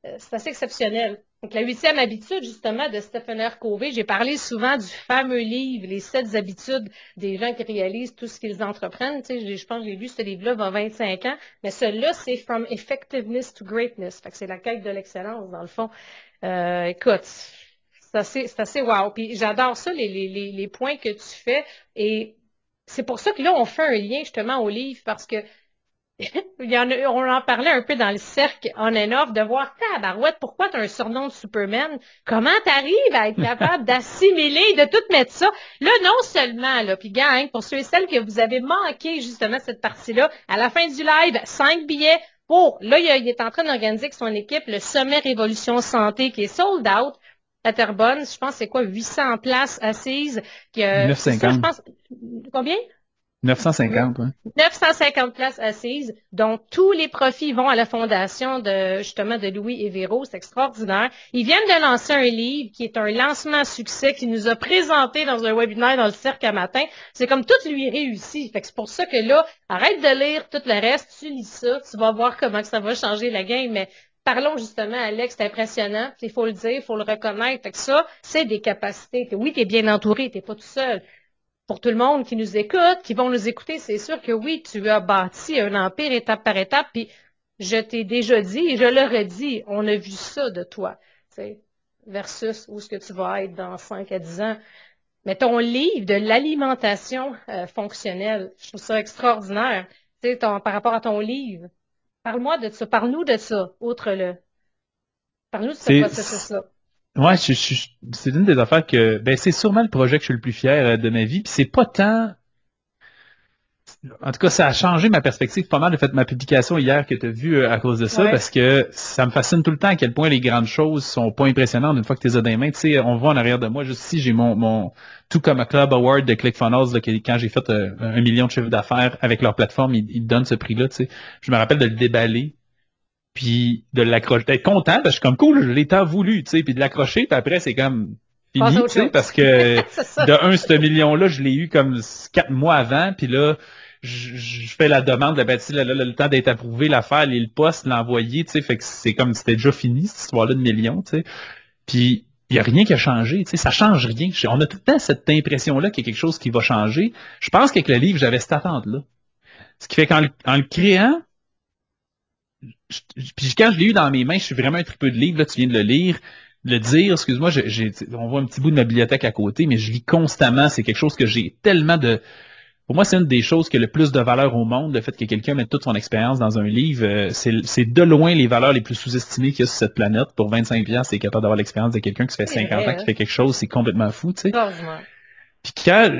euh, c'est assez exceptionnel. Donc, la huitième habitude, justement, de Stephen R. Covey, j'ai parlé souvent du fameux livre, Les sept habitudes des gens qui réalisent tout ce qu'ils entreprennent. Je, pense que j'ai lu ce livre-là il y a 25 ans, mais celui-là, c'est From Effectiveness to Greatness. C'est la quête de l'excellence, dans le fond. Euh, écoute, c'est assez, wow. Puis j'adore ça, les, les points que tu fais. Et c'est pour ça que là, on fait un lien justement au livre, parce que Il y en a, on en parlait un peu dans le cercle on and off de voir ta barouette, pourquoi tu as un surnom de Superman? Comment tu arrives à être capable d'assimiler, de tout mettre ça? Là, non seulement, là, puis gang, pour ceux et celles que vous avez manqué justement cette partie-là, à la fin du live, cinq billets pour, là, il, est en train d'organiser avec son équipe le sommet Révolution Santé qui est sold out à Terrebonne. Je pense c'est quoi, 800 places assises. Que, 950. je pense, combien? 950, oui. 950 places assises, dont tous les profits vont à la fondation de justement de Louis et Véro. C'est extraordinaire. Ils viennent de lancer un livre qui est un lancement à succès qui nous a présenté dans un webinaire dans le cercle à matin. C'est comme tout lui réussit. C'est pour ça que là, arrête de lire tout le reste, tu lis ça, tu vas voir comment ça va changer la game. Mais parlons justement, Alex, c'est impressionnant. Il faut le dire, il faut le reconnaître. Ça, c'est des capacités. Oui, tu es bien entouré, tu pas tout seul pour tout le monde qui nous écoute, qui vont nous écouter, c'est sûr que oui, tu as bâti un empire étape par étape, puis je t'ai déjà dit et je le redis, on a vu ça de toi, versus où est-ce que tu vas être dans 5 à 10 ans. Mais ton livre de l'alimentation euh, fonctionnelle, je trouve ça extraordinaire. Ton, par rapport à ton livre, parle-moi de ça, parle-nous de ça, outre le. Parle-nous de ce processus-là. Ouais, c'est une des affaires que ben c'est sûrement le projet que je suis le plus fier euh, de ma vie. Puis c'est pas tant. En tout cas, ça a changé ma perspective pas mal de fait ma publication hier que tu as vue euh, à cause de ça, parce que ça me fascine tout le temps à quel point les grandes choses sont pas impressionnantes une fois que tu les as dans les mains. Tu sais, on voit en arrière de moi, juste ici, j'ai mon, mon tout comme un club award de ClickFunnels, là, quand j'ai fait euh, un million de chiffres d'affaires avec leur plateforme, ils, ils donnent ce prix-là. Tu sais. Je me rappelle de le déballer puis de l'accrocher, d'être content, parce que je suis comme cool, je l'ai tant voulu, tu sais, puis de l'accrocher, puis après c'est comme fini, tu sais, parce que de un, ce million-là, je l'ai eu comme quatre mois avant, puis là, je, fais la demande, ben, là, là, le temps d'être approuvé, l'affaire, aller le poste, l'envoyer, tu sais, fait que c'est comme si c'était déjà fini, cette histoire-là de millions, tu sais. Puis il n'y a rien qui a changé, tu sais, ça change rien. On a tout le temps cette impression-là qu'il y a quelque chose qui va changer. Je pense qu'avec le livre, j'avais cette attente-là. Ce qui fait qu'en le créant, puis quand je l'ai eu dans mes mains, je suis vraiment un peu de livre, là, tu viens de le lire, le dire, excuse-moi, j'ai, on voit un petit bout de ma bibliothèque à côté, mais je lis constamment, c'est quelque chose que j'ai tellement de... Pour moi, c'est une des choses qui a le plus de valeur au monde, le fait que quelqu'un mette toute son expérience dans un livre. Euh, c'est, de loin les valeurs les plus sous-estimées qu'il y a sur cette planète. Pour 25 ans, c'est capable d'avoir l'expérience de quelqu'un qui fait 50 ans, qui fait quelque chose, c'est complètement fou, tu sais. Puis quand...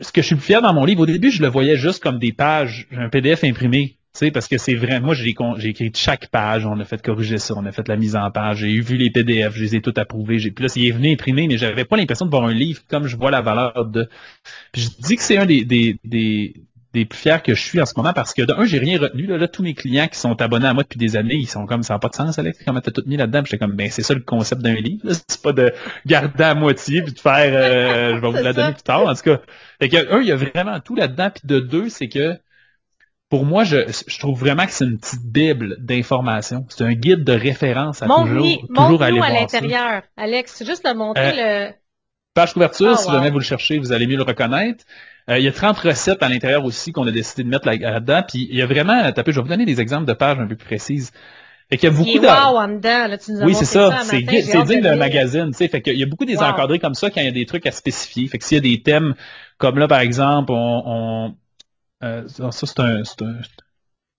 Ce que je suis plus fier dans mon livre, au début, je le voyais juste comme des pages, un PDF imprimé tu sais, parce que c'est vrai, moi j'ai écrit chaque page, on a fait corriger ça, on a fait la mise en page, j'ai vu les PDF, je les ai tout approuvés, j'ai puis là c'est venu imprimer, mais j'avais pas l'impression de voir un livre comme je vois la valeur de. Puis je dis que c'est un des, des, des des plus fiers que je suis en ce moment parce que d'un, j'ai rien retenu. Là, tous mes clients qui sont abonnés à moi depuis des années, ils sont comme ça n'a pas de sens, Alex, comment t'as tout mis là-dedans? J'étais comme ben c'est ça le concept d'un livre. C'est pas de garder à moitié puis de faire euh, je vais vous la donner plus tard. En tout cas. Fait que un, il y a vraiment tout là-dedans, puis de deux, c'est que pour moi, je, je trouve vraiment que c'est une petite bible d'information. C'est un guide de référence à toujours, toujours aller à l'intérieur. Alex, juste de montrer euh, le... Page couverture, ah, si jamais vous le cherchez, vous allez mieux le reconnaître. Euh, il y a 30 recettes à l'intérieur aussi qu'on a décidé de mettre là-dedans. Puis il y a vraiment, tapé, je vais vous donner des exemples de pages un peu plus précises. Fait qu'il y a beaucoup. Wow, en dedans, là, tu nous as oui, c'est ça. c'est digne d'un magazine. Tu sais, fait qu'il y a beaucoup des encadrés comme ça quand il y a des trucs à spécifier. Fait que s'il y a des thèmes comme là, par exemple, on, on euh, ça, c'est un, un,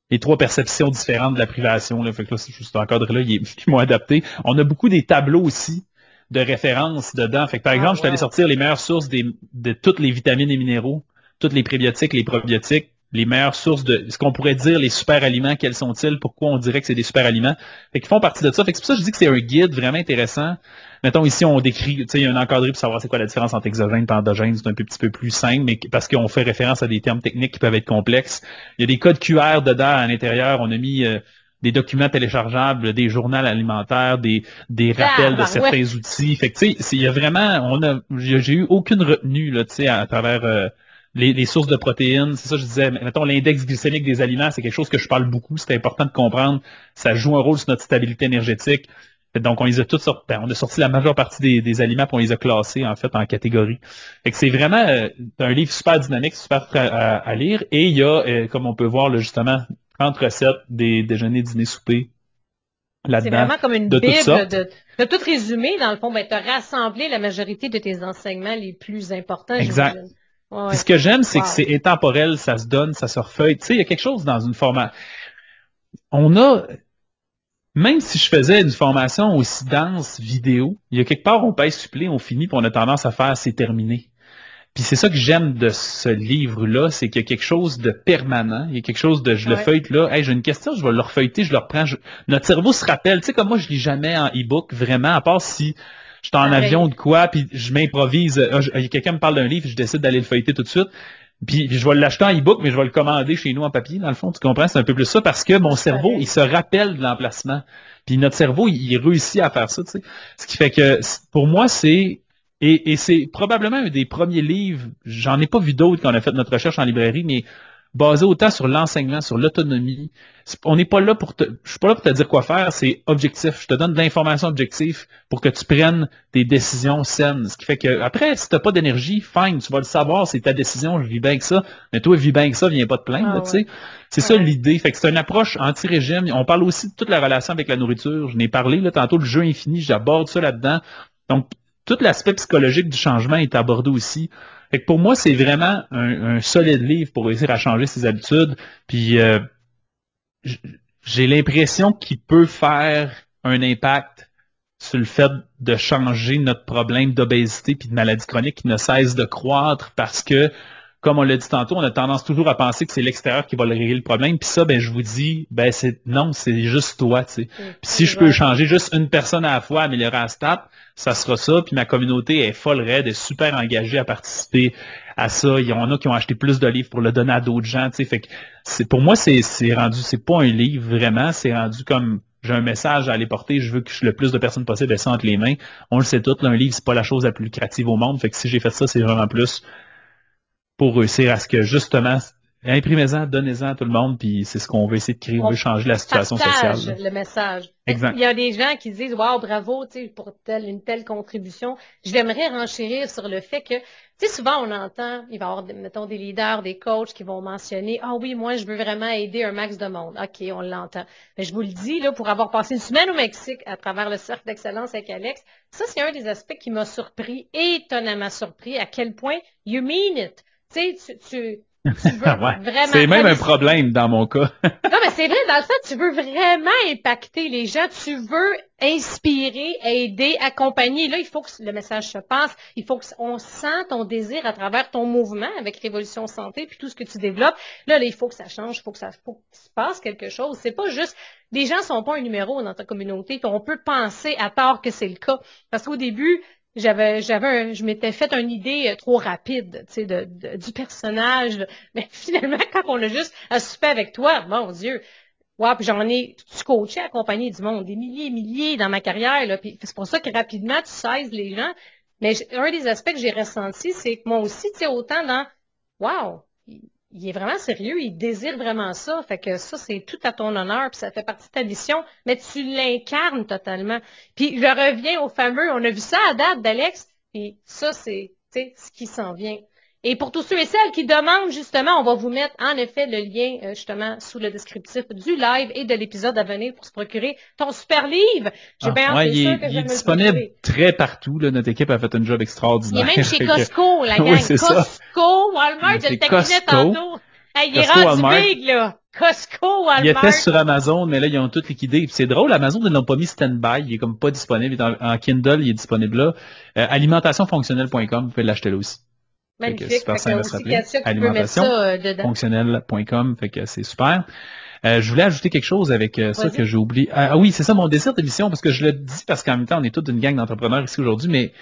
les trois perceptions différentes de la privation. Là. Fait que là, juste encadré là, il est moins adapté. On a beaucoup des tableaux aussi de référence dedans. Fait que, par ah, exemple, je suis allé sortir les meilleures sources des, de toutes les vitamines et minéraux, toutes les prébiotiques, les probiotiques, les meilleures sources de ce qu'on pourrait dire les super aliments, quels sont-ils, pourquoi on dirait que c'est des super aliments. Fait qu'ils font partie de ça. Fait que c'est pour ça que je dis que c'est un guide vraiment intéressant. Mettons ici, on décrit, tu sais, il y a un encadré pour savoir c'est quoi la différence entre exogène et endogène, c'est un peu, petit peu plus simple, mais parce qu'on fait référence à des termes techniques qui peuvent être complexes. Il y a des codes QR dedans à l'intérieur. On a mis euh, des documents téléchargeables, des journaux alimentaires, des, des rappels de certains outils. Fait que tu sais, il y a vraiment, on a, j'ai eu aucune retenue là, tu sais, à, travers euh, les, sources de protéines, c'est ça je disais, mettons l'index glycémique des aliments, c'est quelque chose que je parle beaucoup, c'est important de comprendre, ça joue un rôle sur notre stabilité énergétique. Donc on les a toutes sorti, ben, on a sorti la majeure partie des, aliments puis on les a classés en fait en catégories. Fait que c'est vraiment euh, un livre super dynamique, super à, lire et il y a euh, comme on peut voir là, justement 30 recettes des déjeuners, dîners, soupers c'est vraiment comme une bible de, de, tout résumer. Dans le fond, ben, tu as rassemblé la majorité de tes enseignements les plus importants. Exact ce que j'aime, c'est que c'est intemporel, ça se donne, ça se refeuille. Tu sais, il y a quelque chose dans une formation. On a, même si je faisais une formation aussi dense vidéo, il y a quelque part, on paye supplé, on finit, puis on a tendance à faire c'est terminé. Puis c'est ça que j'aime de ce livre-là, c'est qu'il y a quelque chose de permanent, il y a quelque chose de je le feuille là, hey, j'ai une question, je vais le refeuilleter, je le reprends. Notre cerveau se rappelle, tu sais comme moi je lis jamais en e-book vraiment, à part si je suis en avion de quoi, puis je m'improvise. Quelqu'un me parle d'un livre, je décide d'aller le feuilleter tout de suite. Puis, je vais l'acheter en e-book, mais je vais le commander chez nous en papier, dans le fond. Tu comprends? C'est un peu plus ça parce que mon cerveau, il se rappelle de l'emplacement. Puis notre cerveau, il, réussit à faire ça, tu sais. Ce qui fait que pour moi, c'est et, et c'est probablement un des premiers livres, j'en ai pas vu d'autres quand on a fait notre recherche en librairie, mais basé autant sur l'enseignement, sur l'autonomie. On n'est pas là pour te, je suis pas là pour te dire quoi faire, c'est objectif. Je te donne de l'information objective pour que tu prennes des décisions saines. Ce qui fait que, après, si t'as pas d'énergie, fine, tu vas le savoir, c'est ta décision, je vis bien que ça. Mais toi, vis bien que ça, viens pas te plaindre, ah tu sais. C'est ça l'idée. Fait que c'est une approche anti-régime. On parle aussi de toute la relation avec la nourriture. Je n'ai parlé, là, tantôt, le jeu infini, j'aborde ça là-dedans. Donc, tout l'aspect psychologique du changement est abordé aussi. Pour moi, c'est vraiment un, solide livre pour réussir à changer ses habitudes. Puis euh, j'ai l'impression qu'il peut faire un impact sur le fait de changer notre problème d'obésité puis de maladie chronique qui ne cesse de croître parce que comme on l'a dit tantôt, on a tendance toujours à penser que c'est l'extérieur qui va régler le problème. Puis ça, ben je vous dis, ben c'est non, c'est juste toi. Tu sais. Puis si je peux changer juste une personne à la fois, améliorer la stat, ça sera ça. Puis ma communauté est folle raide, est super engagée à participer à ça. Il y en a qui ont acheté plus de livres pour le donner à d'autres gens. Tu sais. Fait que c'est pour moi, c'est rendu, c'est pas un livre vraiment, c'est rendu comme j'ai un message à aller porter, je veux que le plus de personnes possible aient ça entre les mains. On le sait tout, un livre, c'est pas la chose la plus lucrative au monde. Fait que si j'ai fait ça, c'est vraiment plus pour réussir à ce que justement imprimez-en, donnez-en à tout le monde, puis c'est ce qu'on veut essayer de créer. On, veut changer la situation sociale. le message. Exact. Il y a des gens qui disent Wow, bravo, tu sais, pour telle, une telle contribution. J'aimerais renchérir sur le fait que, tu sais, souvent on entend, il va y avoir, mettons, des leaders, des coachs qui vont mentionner Ah oui, moi, je veux vraiment aider un max de monde. OK, on l'entend. Mais je vous le dis, là, pour avoir passé une semaine au Mexique à travers le cercle d'excellence avec Alex, ça, c'est un des aspects qui m'a surpris, étonnamment surpris, à quel point you mean it tu sais, tu, vraiment. C'est même un problème dans mon cas. non, mais c'est vrai, dans le fait, tu veux vraiment impacter les gens, tu veux inspirer, aider, accompagner. Là, il faut que le message se passe, il faut qu'on sente ton désir à travers ton mouvement avec Révolution Santé, puis tout ce que tu développes. Là, là il faut que ça change, il faut que ça faut se passe quelque chose. C'est pas juste, les gens sont pas un numéro dans ta communauté, puis on peut penser à tort que c'est le cas. Parce qu'au début, j'avais, j'avais, je m'étais fait une idée euh, trop rapide, tu sais, de, du personnage. Mais finalement, quand on a juste à souper avec toi, mon Dieu, ouais, puis j'en ai, tu coaché, accompagné du monde, des milliers et milliers dans ma carrière, là, puis c'est pour ça que rapidement, tu saises les gens. Mais un des aspects que j'ai ressenti, c'est que moi aussi, tu sais, autant dans, wow, il est vraiment sérieux, il désire vraiment ça. Fait que ça, c'est tout à ton honneur, puis ça fait partie de ta mission, mais tu l'incarnes totalement. Puis je reviens au fameux, on a vu ça à date d'Alex, puis ça, c'est ce qui s'en vient. Et pour tous ceux et celles qui demandent, justement, on va vous mettre en effet le lien euh, justement sous le descriptif du live et de l'épisode à venir pour se procurer ton super livre. J'ai ah, bien ouais, il, est, il est disponible très partout. Là. Notre équipe a fait un job extraordinaire. Il est même chez Costco, la gang. Oui, Costco, Walmart, je le taquinais tantôt. Hey, il est rendu big, là. Costco, Walmart. Il était sur Amazon, mais là, ils ont tout liquidé. C'est drôle, Amazon, ils l'ont pas mis stand-by. Il est comme pas disponible. En, Kindle, il est disponible là. Euh, alimentationfonctionnelle.com, vous pouvez l'acheter là aussi. Magnifique. Super simple à se rappeler. Alimentation euh, fait que c'est super. Euh, je voulais ajouter quelque chose avec euh, ça que j'ai oublié. Ah, ah, oui, c'est ça mon désir d'émission, parce que je le dis parce qu'en même temps, on est toute une gang d'entrepreneurs ici aujourd'hui, mais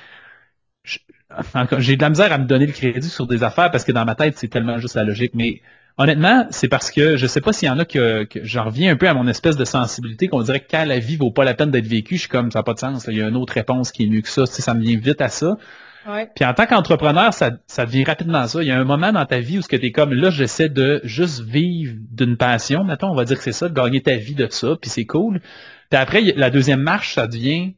j'ai de la misère à me donner le crédit sur des affaires parce que dans ma tête, c'est tellement juste la logique. Mais honnêtement, c'est parce que je sais pas s'il y en a que, que j'en reviens un peu à mon espèce de sensibilité qu'on dirait que quand la vie vaut pas la peine d'être vécue, je suis comme ça n'a pas de sens. Il y a une autre réponse qui est mieux que ça. ça me vient vite à ça. Puis en tant qu'entrepreneur, ça, devient rapidement ça. Il y a un moment dans ta vie où ce que tu es comme là, j'essaie de juste vivre d'une passion, mettons, on va dire que c'est ça, de gagner ta vie de ça, puis c'est cool. Puis après, la deuxième marche, ça devient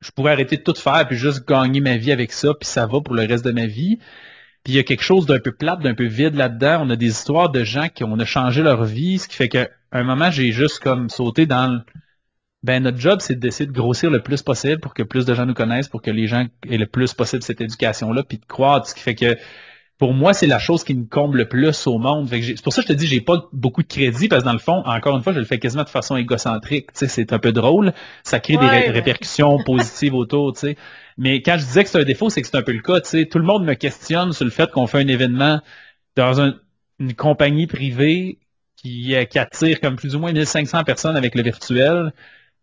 je pourrais arrêter de tout faire puis juste gagner ma vie avec ça, puis ça va pour le reste de ma vie. Puis il y a quelque chose d'un peu plate, d'un peu vide là-dedans. On a des histoires de gens qui ont changé leur vie, ce qui fait qu'à un moment, j'ai juste comme sauté dans le ben notre job, c'est d'essayer de grossir le plus possible pour que plus de gens nous connaissent, pour que les gens aient le plus possible cette éducation-là, puis de croire, ce qui fait que pour moi, c'est la chose qui me comble le plus au monde. C'est pour ça que je te dis, j'ai pas beaucoup de crédit, parce que dans le fond, encore une fois, je le fais quasiment de façon égocentrique. C'est un peu drôle. Ça crée des répercussions positives autour. Mais quand je disais que c'est un défaut, c'est que c'est un peu le cas. Tout le monde me questionne sur le fait qu'on fait un événement dans une compagnie privée qui, qui attire comme plus ou moins 1500 personnes avec le virtuel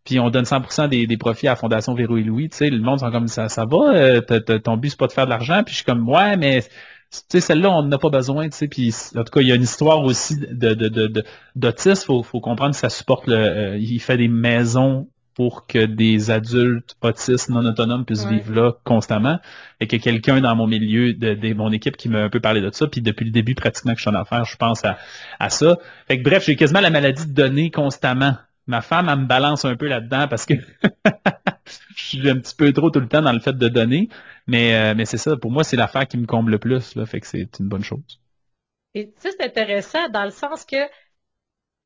puis on donne 100% des, des, profits à la Fondation Véro et Louis, tu sais, le monde sont comme ça, ça va, euh, ton but c'est pas de faire de l'argent, puis je suis comme ouais, mais tu sais, celle-là, on n'a pas besoin, tu sais, puis en tout cas, il y a une histoire aussi de, de, de, d'autisme, faut, faut comprendre que ça supporte le, euh, il fait des maisons pour que des adultes autistes non autonomes puissent vivre là constamment. Et que quelqu'un dans mon milieu, de, mon équipe qui m'a un peu parlé de ça, puis depuis le début pratiquement que je suis en affaires, je pense à, à ça. Fait que bref, j'ai quasiment la maladie de donner constamment ma femme, elle me balance un peu là-dedans parce que je suis un petit peu trop tout le temps dans le fait de donner. Mais, euh, mais c'est ça, pour moi, c'est l'affaire qui me comble le plus. Là, fait que c'est une bonne chose. Et tu sais, c'est intéressant dans le sens que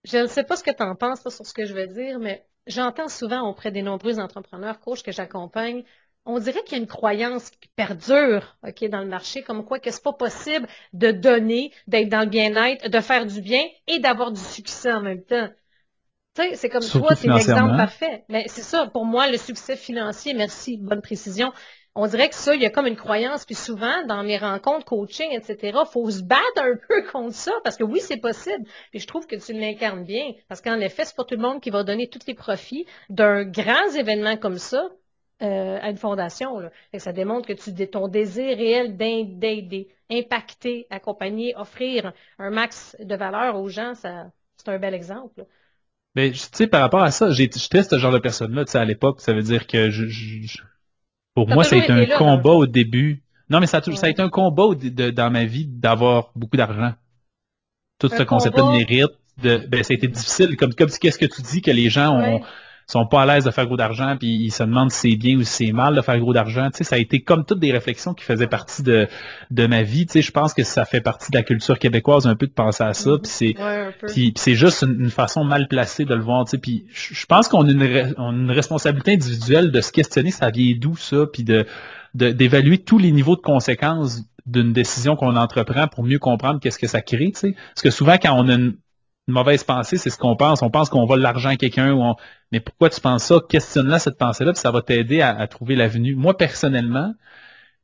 je ne sais pas ce que tu en penses sur ce que je veux dire, mais j'entends souvent auprès des nombreux entrepreneurs, coachs que j'accompagne, on dirait qu'il y a une croyance qui perdure dans le marché, comme quoi que c'est pas possible de donner, d'être dans le bien-être, de faire du bien et d'avoir du succès en même temps. Tu sais, c'est comme toi, c'est l'exemple parfait. Mais c'est ça, pour moi, le succès financier, merci, bonne précision. On dirait que ça, il y a comme une croyance, puis souvent, dans mes rencontres, coaching, etc., faut se battre un peu contre ça, parce que oui, c'est possible. Puis je trouve que tu l'incarnes bien, parce qu'en effet, c'est pas tout le monde qui va donner tous les profits d'un grand événement comme ça euh, à une fondation. Là. ça démontre que tu ton désir réel d'aider, impacter, accompagner, offrir un max de valeur aux gens, ça, c'est un bel exemple. Mais tu sais, par rapport à ça, j'étais ce genre de personne-là, tu sais, à l'époque, ça veut dire que je, pour moi, ça a été un combat au début. Non, mais ça, a, ça a été un combat dans ma vie d'avoir beaucoup d'argent. Tout ce concept-là de mérite, de, ben, ça a été difficile. Comme, comme qu'est-ce que tu dis que les gens ont, sont pas à l'aise de faire gros d'argent, puis ils se demandent si c'est bien ou si c'est mal de faire gros d'argent. Tu sais, ça a été comme toutes des réflexions qui faisaient partie de, de ma vie. Tu sais, je pense que ça fait partie de la culture québécoise un peu de penser à ça. Puis c'est, puis, c'est juste une, façon mal placée de le voir. Tu sais, puis je pense qu'on a une, une responsabilité individuelle de se questionner, ça vient d'où ça, puis de d'évaluer tous les niveaux de conséquences d'une décision qu'on entreprend pour mieux comprendre qu'est-ce que ça crée, tu sais. Parce que souvent, quand on a une, une mauvaise pensée, c'est ce qu'on pense. On pense qu'on vole l'argent à quelqu'un. Mais pourquoi tu penses ça? Questionne-la cette pensée-là, puis ça va t'aider à, trouver l'avenue. Moi, personnellement,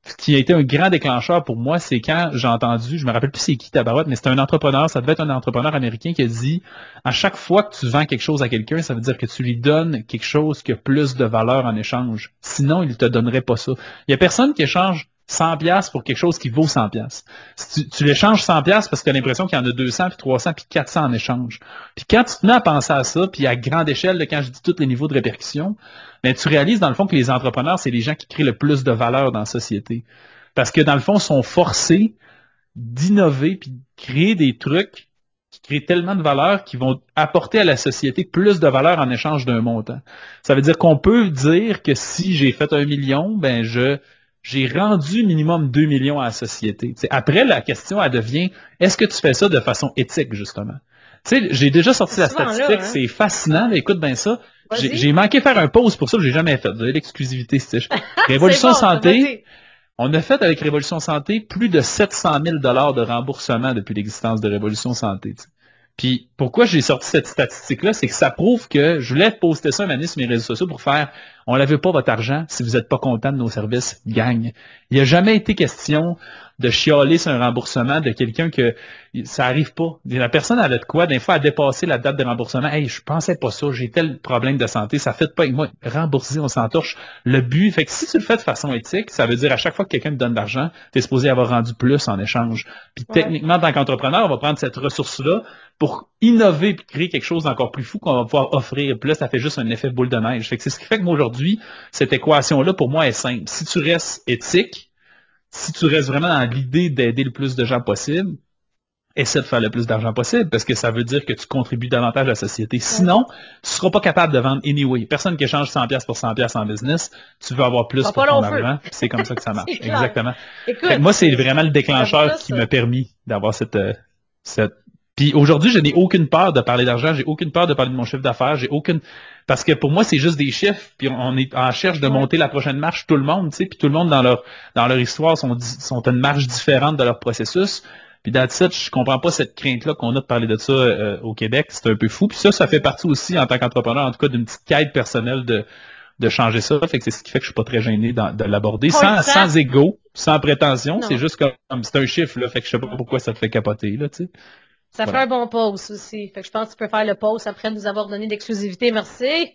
ce qui a été un grand déclencheur pour moi, c'est quand j'ai entendu, je me rappelle plus c'est qui Tabarouette, mais c'était un entrepreneur, ça devait être un entrepreneur américain qui a dit, à chaque fois que tu vends quelque chose à quelqu'un, ça veut dire que tu lui donnes quelque chose qui a plus de valeur en échange. Sinon, il te donnerait pas ça. Il y a personne qui échange 100 pièces pour quelque chose qui vaut 100 pièces. Si tu, tu l'échanges 100 pièces parce que tu as l'impression qu'il y en a 200 puis 300 puis 400 en échange. Puis quand tu te mets à penser à ça, puis à grande échelle, quand je dis tous les niveaux de répercussion, mais ben, tu réalises dans le fond que les entrepreneurs, c'est les gens qui créent le plus de valeur dans la société. Parce que dans le fond, sont forcés d'innover puis de créer des trucs qui créent tellement de valeur qui vont apporter à la société plus de valeur en échange d'un montant. Ça veut dire qu'on peut dire que si j'ai fait un million, ben je j'ai rendu minimum 2 millions à la société. après, la question, elle devient, est-ce que tu fais ça de façon éthique, justement? J'ai déjà sorti la statistique, hein. c'est fascinant, écoute bien ça. J'ai manqué faire un pause pour ça, j'ai jamais fait. L'exclusivité, c'était Révolution Santé. On a fait avec Révolution Santé plus de 700 000 dollars de remboursement depuis l'existence de Révolution Santé. Puis pourquoi j'ai sorti cette statistique-là, c'est que ça prouve que je voulais poster ça un année sur mes réseaux sociaux pour faire on ne veut pas votre argent si vous n'êtes pas content de nos services, gagne. Il n'y a jamais été question de chialer sur un remboursement de quelqu'un que ça arrive pas. La personne avait de quoi, des fois, à dépasser la date de remboursement. Hey, je pensais pas ça, j'ai tel problème de santé, ça fait pas avec moi. Rembourser, on s'entorche. Le but, fait que si tu le fais de façon éthique, ça veut dire à chaque fois que quelqu'un te donne de l'argent, tu es supposé avoir rendu plus en échange. Puis techniquement, en tant qu'entrepreneur, on va prendre cette ressource-là pour innover et créer quelque chose d'encore plus fou qu'on va pouvoir offrir. Puis là, ça fait juste un effet boule de neige. Fait que c'est ce qui fait que moi, aujourd'hui, cette équation-là, pour moi, est simple. Si tu restes éthique, si tu restes vraiment dans l'idée d'aider le plus de gens possible, essaie de faire le plus d'argent possible parce que ça veut dire que tu contribues davantage à la société. Sinon, tu seras pas capable de vendre anyway. Personne qui échange 100 pièces pour 100 pièces en business, tu veux avoir plus pour ton argent. C'est comme ça que ça marche. Exactement. moi, c'est vraiment le déclencheur qui m'a permis d'avoir cette, euh, cette puis aujourd'hui, je n'ai aucune peur de parler d'argent, j'ai aucune peur de parler de mon chiffre d'affaires, j'ai aucune parce que pour moi c'est juste des chiffres, puis on est en cherche de monter la prochaine marche tout le monde, tu sais, puis tout le monde dans leur dans leur histoire sont sont à une marche différente de leur processus. Puis that's it, je comprends pas cette crainte-là qu'on a de parler de ça euh, au Québec, c'est un peu fou. Puis ça, ça fait partie aussi en tant qu'entrepreneur, en tout cas d'une petite quête personnelle de de changer ça. Fait que c'est ce qui fait que je suis pas très gêné de l'aborder. Sans, sans égo, sans prétention. C'est juste comme c'est un chiffre, là. Fait que je sais pas pourquoi ça te fait capoter, là, tu sais. Ça fait un bon post aussi. Fait que je pense que tu peux faire le post après nous avoir donné d'exclusivité. Merci.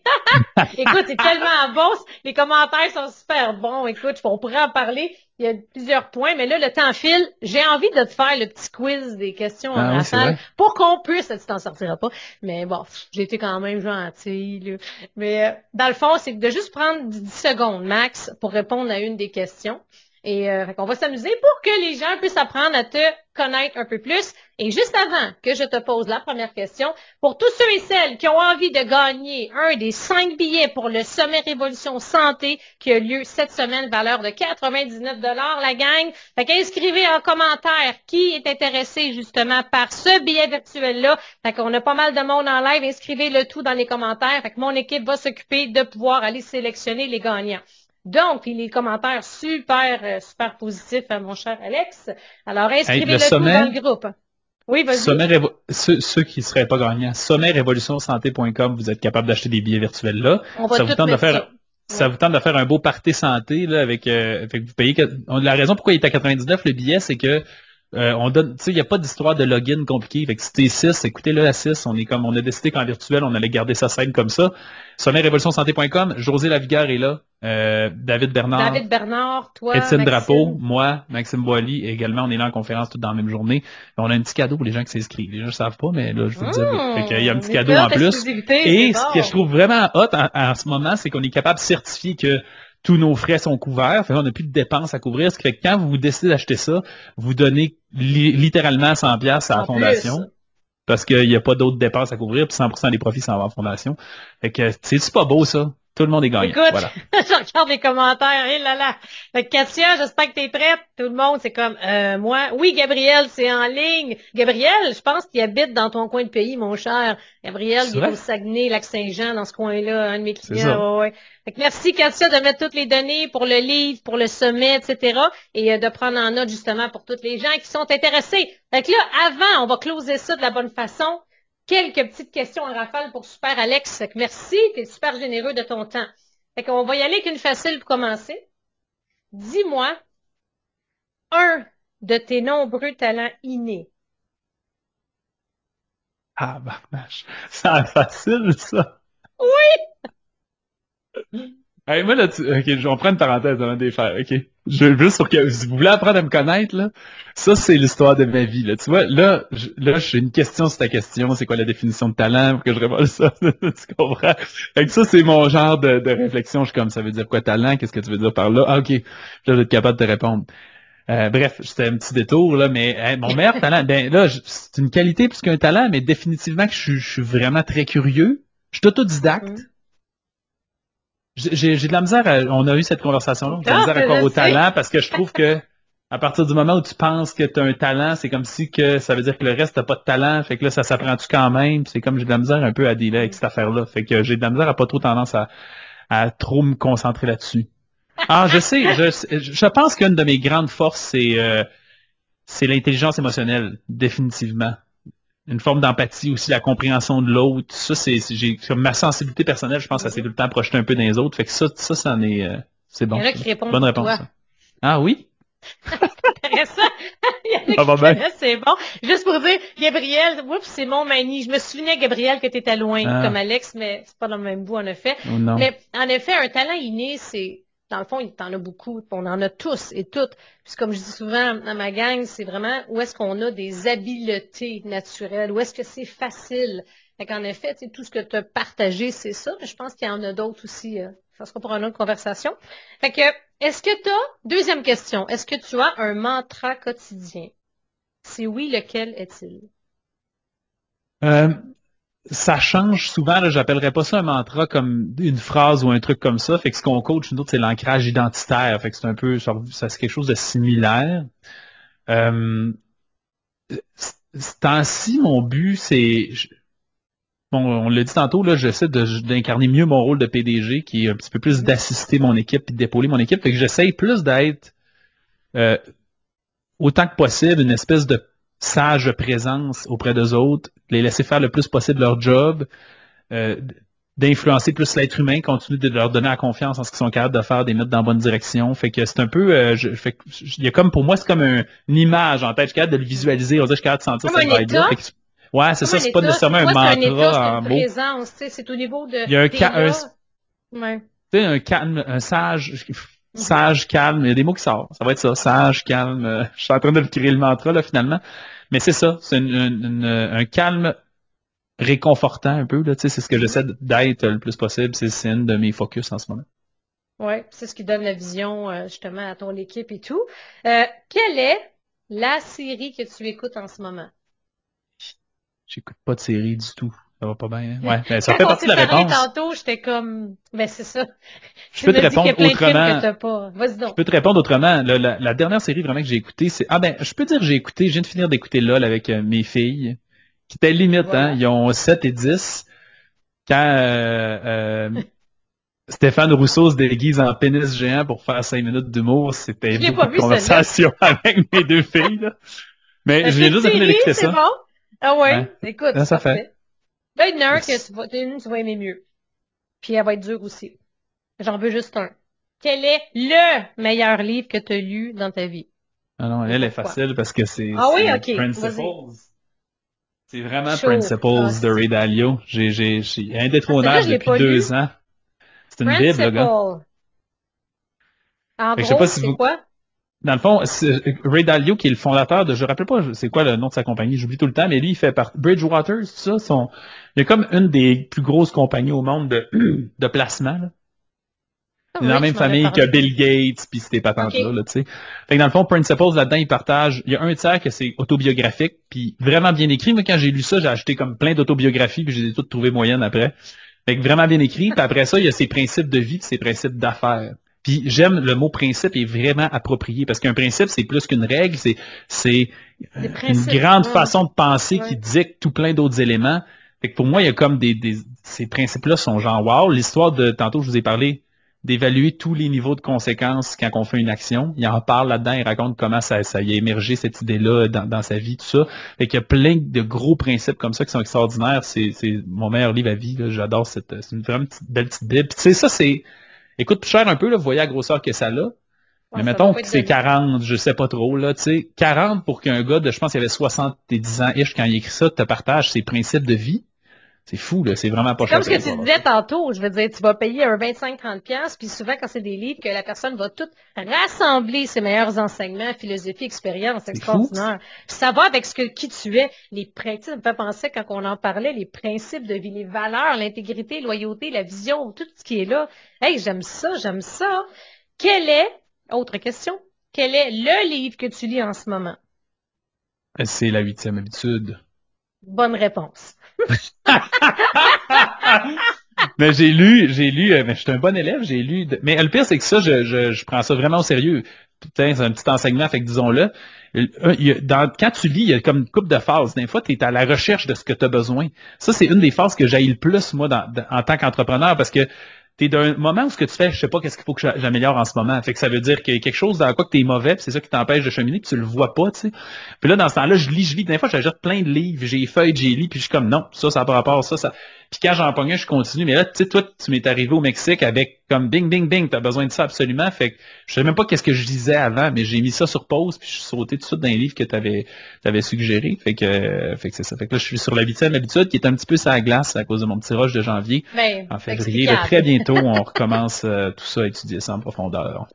Écoute, c'est tellement bon. Les commentaires sont super bons. Écoute, on pourrait en parler. Il y a plusieurs points, mais là, le temps file. J'ai envie de te faire le petit quiz des questions en ah, pour qu'on puisse, tu t'en sortiras pas. Mais bon, j'ai été quand même gentille. Mais euh, dans le fond, c'est de juste prendre 10 secondes max pour répondre à une des questions. Et euh, on va s'amuser pour que les gens puissent apprendre à te connaître un peu plus. Et juste avant que je te pose la première question, pour tous ceux et celles qui ont envie de gagner un des cinq billets pour le Sommet Révolution Santé qui a lieu cette semaine, valeur de 99 dollars, la gang, fait qu'inscrivez en commentaire qui est intéressé justement par ce billet virtuel-là. Fait qu'on a pas mal de monde en live, inscrivez le tout dans les commentaires. Fait mon équipe va s'occuper de pouvoir aller sélectionner les gagnants. Donc, les commentaires super, euh, super positifs à mon cher Alex. Alors, inscrivez-le tout dans le groupe. Oui, vas-y. Sommet ceux, ceux, qui seraient pas gagnants, sommetrévolutionsanté.com, vous êtes capable d'acheter des billets virtuels là. On va ça vous tente de faire, ça. vous tente de faire un beau party santé là avec, euh, avec vous payez. La raison pourquoi il est à 99 le billet, c'est que euh, on donne, tu sais, il n'y a pas d'histoire de login compliqué. Fait que si t'es 6, écoutez-le à 6. On est comme, on a décidé qu'en virtuel, on allait garder sa scène comme ça. SommetRévolutionSanté.com, José Lavigueur est là. Euh, David Bernard. David Bernard, toi. Étienne Drapeau, moi, Maxime Boily, également, on est là en conférence tout dans la même journée. On a un petit cadeau pour les gens qui s'inscrivent. Les gens ne savent pas, mais là, je vous le dire. Mmh, il y a un petit cadeau en plus. Et ce que je trouve vraiment hot en, en ce moment, c'est qu'on est capable de certifier que tous nos frais sont couverts. Fait on n'a plus de dépenses à couvrir. Ce qui fait que quand vous décidez d'acheter ça, vous donnez littéralement 100 pièces à la fondation. Parce qu'il n'y a pas d'autres dépenses à couvrir, puis 100% des profits s'en vont en fondation. Fait que c'est pas beau ça? Tout le monde est gagnant. Écoute, voilà. je regarde les commentaires. Hé là là. Fait que Katia, j'espère que tu es prête. Tout le monde, c'est comme euh, moi. Oui, Gabriel, c'est en ligne. Gabriel, je pense qu'il habite dans ton coin de pays, mon cher. Gabriel, il est au Saguenay, Lac-Saint-Jean, dans ce coin-là, un de mes clients. Ouais, Fait que merci, Katia, de mettre toutes les données pour le livre, pour le sommet, etc. Et euh, de prendre en note justement pour tous les gens qui sont intéressés. Fait que là, avant, on va closer ça de la bonne façon quelques petites questions en rafale pour Super Alex. merci, tu es super généreux de ton temps. Fait qu'on va y aller avec une facile pour commencer. Dis-moi, un de tes nombreux talents innés? Ah, bah, c'est facile, ça. Oui! Moi, là, tu... ok, je vais prendre une parenthèse avant de les faire, ok? Je, juste pour que, si vous voulez apprendre à me connaître, là, ça, c'est l'histoire de ma vie, là. Tu vois, là, là, j'ai une question sur ta question, c'est quoi la définition de talent, pour que je réponde ça, tu comprends? Fait que ça, c'est mon genre de, de, réflexion, je suis comme, ça veut dire quoi talent, qu'est-ce que tu veux dire par là? Ah, ok, là, je vais être capable de te répondre. Euh, bref, c'était un petit détour, là, mais mon meilleur talent, ben là, c'est une qualité plus qu'un talent, mais définitivement que je, suis vraiment très curieux. Je suis autodidacte. Mm-hmm. J'ai de la misère, à, on a eu cette conversation-là, j'ai de la misère à croire au talent parce que je trouve que à partir du moment où tu penses que tu as un talent, c'est comme si que ça veut dire que le reste t'as pas de talent, fait que là ça s'apprend-tu quand même, c'est comme j'ai de la misère un peu à dealer avec cette affaire-là, fait que j'ai de la misère à pas trop tendance à, à trop me concentrer là-dessus. Ah, je sais, je, je pense qu'une de mes grandes forces c'est euh, c'est l'intelligence émotionnelle, définitivement une forme d'empathie aussi, la compréhension de l'autre. Ça, c'est, j'ai, ma sensibilité personnelle, je pense, ça s'est tout le temps projeté un peu dans les autres. Fait que ça, ça, ça en est, euh, c'est bon. Il y en a qui répondent Bonne réponse. Ah oui? intéressant. Il y en a qui c'est bon. Juste pour dire, Gabriel, oups, c'est mon manie. Je me souvenais, Gabriel, que tu étais loin, ah. comme Alex, mais c'est pas dans le même bout, en effet. Oh. Mais, en effet, un talent inné, c'est, dans le fond, il t'en a beaucoup. On en a tous et toutes. Puis comme je dis souvent à ma gang, c'est vraiment où est-ce qu'on a des habiletés naturelles, où est-ce que c'est facile. Fait qu'en effet, tout ce que tu as partagé, c'est ça. Je pense qu'il y en a d'autres aussi. Euh, ça sera pour une autre conversation. Fait que, est-ce que tu as, deuxième question, est-ce que tu as un mantra quotidien? Si oui, lequel est-il? Euh, ça change souvent. Là, j'appellerais pas ça un mantra comme une phrase ou un truc comme ça. Fait que ce qu'on coach, nous c'est l'ancrage identitaire. Fait que c'est un peu, ça, c'est quelque chose de similaire. Euh, temps-ci, mon but, c'est, bon, on l'a dit tantôt, là, j'essaie d'incarner mieux mon rôle de PDG, qui est un petit peu plus d'assister mon équipe et d'épauler mon équipe. Fait que j'essaie plus d'être euh, autant que possible une espèce de sage présence auprès des autres, les laisser faire le plus possible leur job, euh, d'influencer plus l'être humain, continuer de leur donner la confiance en ce qu'ils sont capables de faire, des mettre dans la bonne direction. Fait que c'est un peu, euh, je, fait, il y a comme pour moi c'est comme une image en tête, je suis capable de le visualiser, on dirait je suis capable de sentir cette vibe-là. Ouais, c'est ça, c'est pas nécessairement un mantra en mots. C'est au niveau de. Il y a un, un, ouais. un calme, un sage, Sage, calme, il y a des mots qui sortent. Ça va être ça. Sage, calme. Euh, je suis en train de le créer le mantra, là, finalement. Mais c'est ça. C'est un calme réconfortant un peu. Là, c'est ce que j'essaie d'être le plus possible. C'est une de mes focus en ce moment. Oui, c'est ce qui donne la vision euh, justement à ton équipe et tout. Euh, quelle est la série que tu écoutes en ce moment? J'écoute pas de série du tout. Ça va pas bien. Hein? Ouais, ben, ça fait partie de la réponse. tantôt, j'étais comme, ben c'est ça. Je peux te répondre autrement. Je peux te répondre autrement. La, la, dernière série vraiment que j'ai écoutée, c'est ah ben, je peux dire j'ai écouté, je viens de finir d'écouter LOL avec euh, mes filles, qui était limite, hein. Ils ont 7 et 10. Quand euh, euh, Stéphane Rousseau se déguise en pénis géant pour faire 5 minutes d'humour, c'était une conversation avec mes deux filles. Là. Mais j'ai juste fini d'écouter ça. Bon? Ah ouais, écoute, ça fait. Ben, il y en a un que tu vas, une, tu vas aimer mieux. Puis elle va être dure aussi. J'en veux juste un. Quel est le meilleur livre que tu as lu dans ta vie? Ah non, elle est facile parce que c'est ah oui. Principles. C'est vraiment Principles ah, de Ray Dalio. J'ai, j'ai, j'ai indétrônable depuis deux ans. C'est une bible, le gars. En gros, c'est quoi? Dans le fond, Ray Dalio, qui est le fondateur de, je ne rappelle pas c'est quoi le nom de sa compagnie, j'oublie tout le temps, mais lui, il fait par Bridgewater, ça, son, il est comme une des plus grosses compagnies au monde de, de placement, là. Ah dans la même famille que Bill Gates puis ces patentes-là, là, tu sais. Fait que dans le fond, Principles, là-dedans, il partage, il y a un tiers que c'est autobiographique, puis vraiment bien écrit. Moi, quand j'ai lu ça, j'ai acheté comme plein d'autobiographies, puis j'ai toutes trouvées moyennes après. Fait que vraiment bien écrit. Puis après ça, il y a ses principes de vie, ses principes d'affaires. Puis j'aime le mot principe est vraiment approprié parce qu'un principe c'est plus qu'une règle, c'est c'est une grande façon de penser qui dicte tout plein d'autres éléments. Fait que pour moi il y a comme des, des ces principes là sont genre wow. L'histoire de tantôt je vous ai parlé d'évaluer tous les niveaux de conséquences quand on fait une action. Il en parle là-dedans, il raconte comment ça, ça y a émergé cette idée-là dans, dans, sa vie, tout ça. Fait qu'il y a plein de gros principes comme ça qui sont extraordinaires. C'est, c'est mon meilleur livre à vie. J'adore cette, c'est une vraiment petite, belle petite bible. Tu sais, ça c'est Écoute, plus cher un peu, là, vous voyez la grosseur que ça a. mais mettons que c'est 40, je sais pas trop, là, tu sais. 40 pour qu'un gars de, je pense qu'il avait 70 ans ish quand il écrit ça, te partage ses principes de vie. C'est fou, là. C'est vraiment pas cher. Comme ce que tu disais tantôt, je veux dire, tu vas payer un 25-30$, puis souvent, quand c'est des livres, que la personne va tout rassembler ses meilleurs enseignements, philosophie, expérience, extraordinaire. ça va avec ce que, qui tu es. Les principes, ça me fait penser, quand on en parlait, les principes de vie, les valeurs, l'intégrité, la loyauté, la vision, tout ce qui est là. Hey, j'aime ça, j'aime ça. Quel est, autre question, quel est le livre que tu lis en ce moment? C'est la huitième habitude. Bonne réponse. mais j'ai lu, j'ai lu, euh, mais je suis un bon élève, j'ai lu. Mais le pire, c'est que ça, je, prends ça vraiment au sérieux. Putain, c'est un petit enseignement, fait que disons-le. quand tu lis, il y a comme une coupe de phases. Des fois, tu es à la recherche de ce que tu as besoin. Ça, c'est une des phases que j'aille le plus, moi, en tant qu'entrepreneur, parce que t'es d'un moment où ce que tu fais, je sais pas qu'est-ce qu'il faut que j'améliore en ce moment. Fait que ça veut dire qu'il y a quelque chose dans quoi que t'es mauvais, c'est ça qui t'empêche de cheminer, puis tu le vois pas, tu sais. Puis là, dans ce temps-là, je lis, je lis. Des fois, j'ajoute plein de livres, j'ai feuilles, j'ai lu, puis je suis comme non, ça, ça n'a pas rapport, ça, ça. Puis quand j'en pognais, je continue. Mais là, tu sais, toi, tu m'es arrivé au Mexique avec comme bing, bing, bing, t'as besoin de ça absolument. Fait que je sais même pas qu'est-ce que je disais avant, mais j'ai mis ça sur pause, puis je suis sauté tout de suite dans les livres que t'avais, avais suggéré. Fait que, fait que c'est ça. Fait que là, je suis sur l'habitude, l'habitude qui est un petit peu sa glace à cause de mon petit rush de janvier. Ben, en février. très bientôt, on recommence euh, tout ça à étudier ça en profondeur.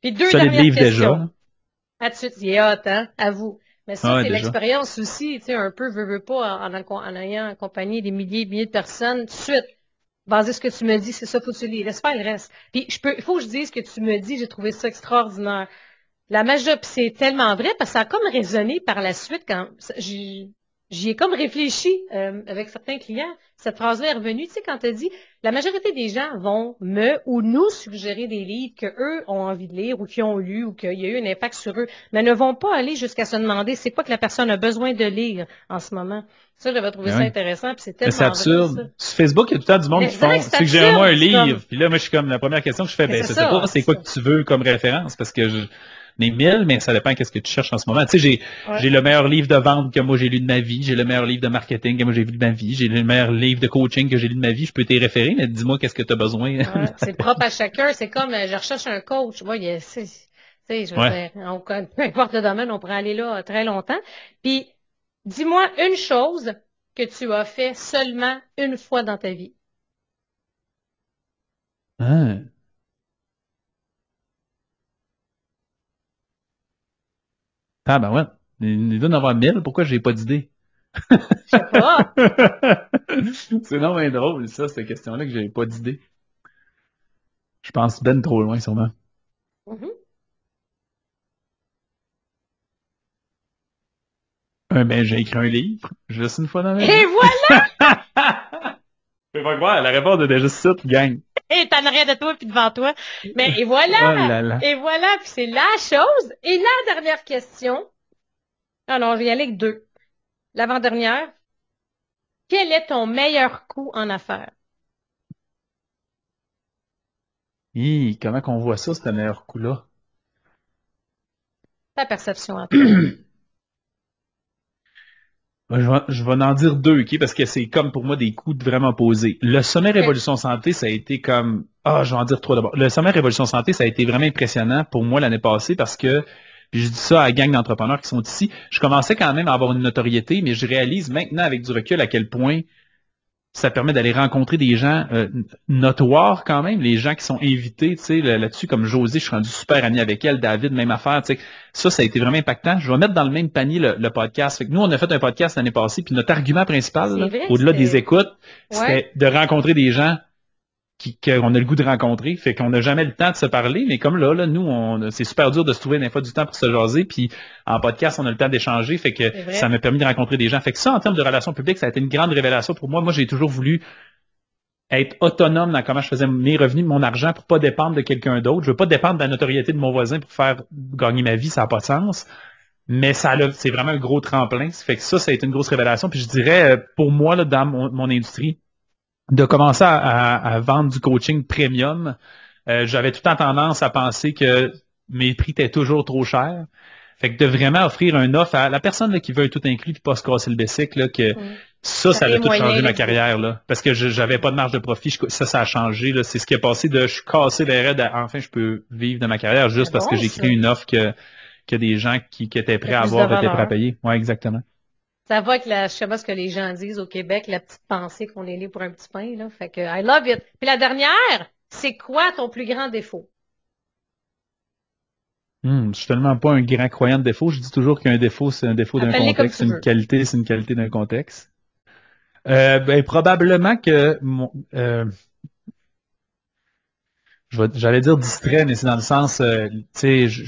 Puis deux ça, dernières livres questions. déjà. À tout de suite, hot, hein, à vous. Mais ça, c'est l'expérience aussi, tu sais, un peu, veux, veux pas, en, en, ayant accompagné des milliers et milliers de personnes, tout de suite, basé sur ce que tu me dis, c'est ça, faut que tu lis. Laisse faire le reste. Puis, je peux, il faut que je dise ce que tu me dis, j'ai trouvé ça extraordinaire. La magie, c'est tellement vrai, parce que ça a comme résonné par la suite quand j'ai j'y ai comme réfléchi euh, avec certains clients. Cette phrase-là est revenue, tu sais, quand tu as dit, la majorité des gens vont me ou nous suggérer des livres qu'eux ont envie de lire ou qu'ils ont lu ou qu'il y a eu un impact sur eux, mais ne vont pas aller jusqu'à se demander c'est quoi que la personne a besoin de lire en ce moment. Ça, j'avais trouvé ça intéressant, puis c'est tellement absurde. Sur Facebook, il y a tout le temps du monde qui font suggère-moi un livre. Puis là, moi, je suis comme, la première question que je fais, ben, c'est pas c'est quoi que tu veux comme référence, parce que je des mille, mais ça dépend qu'est-ce que tu cherches en ce moment. Tu sais, j'ai, j'ai le meilleur livre de vente que moi j'ai lu de ma vie, j'ai le meilleur livre de marketing que moi j'ai lu de ma vie, j'ai le meilleur livre de coaching que j'ai lu de ma vie. Je peux t'y référer, mais dis-moi qu'est-ce que tu as besoin. c'est propre à chacun. C'est comme, euh, je recherche un coach. Moi, tu sais, je veux dire, peu importe le domaine, on pourrait aller là très longtemps. Puis, dis-moi une chose que tu as fait seulement une fois dans ta vie. Ah. Ah ben ouais. Il doit en avoir mille. Pourquoi j'ai pas d'idée? Je sais pas. c'est non mais drôle, ça, cette question-là, que j'avais pas d'idée. Je pense ben trop loin, sûrement. Euh, ben, j'ai écrit un livre, juste une fois dans ma vie. Et voilà! Je peux pas croire, la réponse est déjà ça, gang. Et t'en rien de toi puis devant toi. Mais et voilà. Oh et voilà, puis c'est la chose. Et la dernière question. Non, je vais y aller avec deux. L'avant-dernière. Quel est ton meilleur coup en affaires? Hi, comment qu'on voit ça, ce meilleur coup-là? Ta perception toi. Je vais, je vais en dire deux, ok, parce que c'est comme pour moi des coups vraiment posés. Le sommet Révolution Santé, ça a été comme ah, je vais en dire trois d'abord. Le sommet Révolution Santé, ça a été vraiment impressionnant pour moi l'année passée parce que puis je dis ça à la gang d'entrepreneurs qui sont ici. Je commençais quand même à avoir une notoriété, mais je réalise maintenant avec du recul à quel point ça permet d'aller rencontrer des gens euh, notoires quand même, les gens qui sont invités, tu sais, là-dessus, comme José, je suis rendu super ami avec elle, David, même affaire, tu sais. Ça, ça a été vraiment impactant. Je vais mettre dans le même panier le, podcast. Fait que nous, on a fait un podcast l'année passée, puis notre argument principal, au-delà des écoutes, c'était de rencontrer des gens qu'on a le goût de rencontrer. Fait qu'on n'a jamais le temps de se parler, mais comme là, là nous, on, c'est super dur de se trouver des fois du temps pour se jaser. Puis en podcast, on a le temps d'échanger. Fait que ça m'a permis de rencontrer des gens. Fait que ça, en termes de relations publiques, ça a été une grande révélation pour moi. Moi, j'ai toujours voulu être autonome dans comment je faisais mes revenus, mon argent pour pas dépendre de quelqu'un d'autre. Je veux pas dépendre de la notoriété de mon voisin pour faire gagner ma vie, ça n'a pas de sens. Mais ça c'est vraiment un gros tremplin. Fait que ça, ça a été une grosse révélation. Puis je dirais, pour moi, là, dans mon industrie, de commencer à, vendre du coaching premium, euh, j'avais tout le temps tendance à penser que mes prix étaient toujours trop chers. Fait que de vraiment offrir un offre à la personne qui veut tout inclus et pas se casser le bessic, là, que, Ça, ça, a tout changé ma carrière, là. Parce que j'avais pas de marge de profit. ça, ça a changé, là. C'est ce qui est passé de je suis cassé les raids à enfin je peux vivre de ma carrière juste parce que j'ai créé une offre que, que des gens qui, qui étaient prêts à avoir étaient prêts à payer. Ouais, exactement. Ça va avec la, je sais pas ce que les gens disent au Québec, la petite pensée qu'on est né pour un petit pain, là. Fait que, I love it. Puis la dernière, c'est quoi ton plus grand défaut? Hmm, je suis tellement pas un grand croyant de défaut. Je dis toujours qu'un défaut, c'est un défaut d'un contexte. Une qualité, c'est une qualité d'un contexte. Euh, ben, probablement que mon, euh, j'allais dire distrait, mais c'est dans le sens, euh, tu sais, je,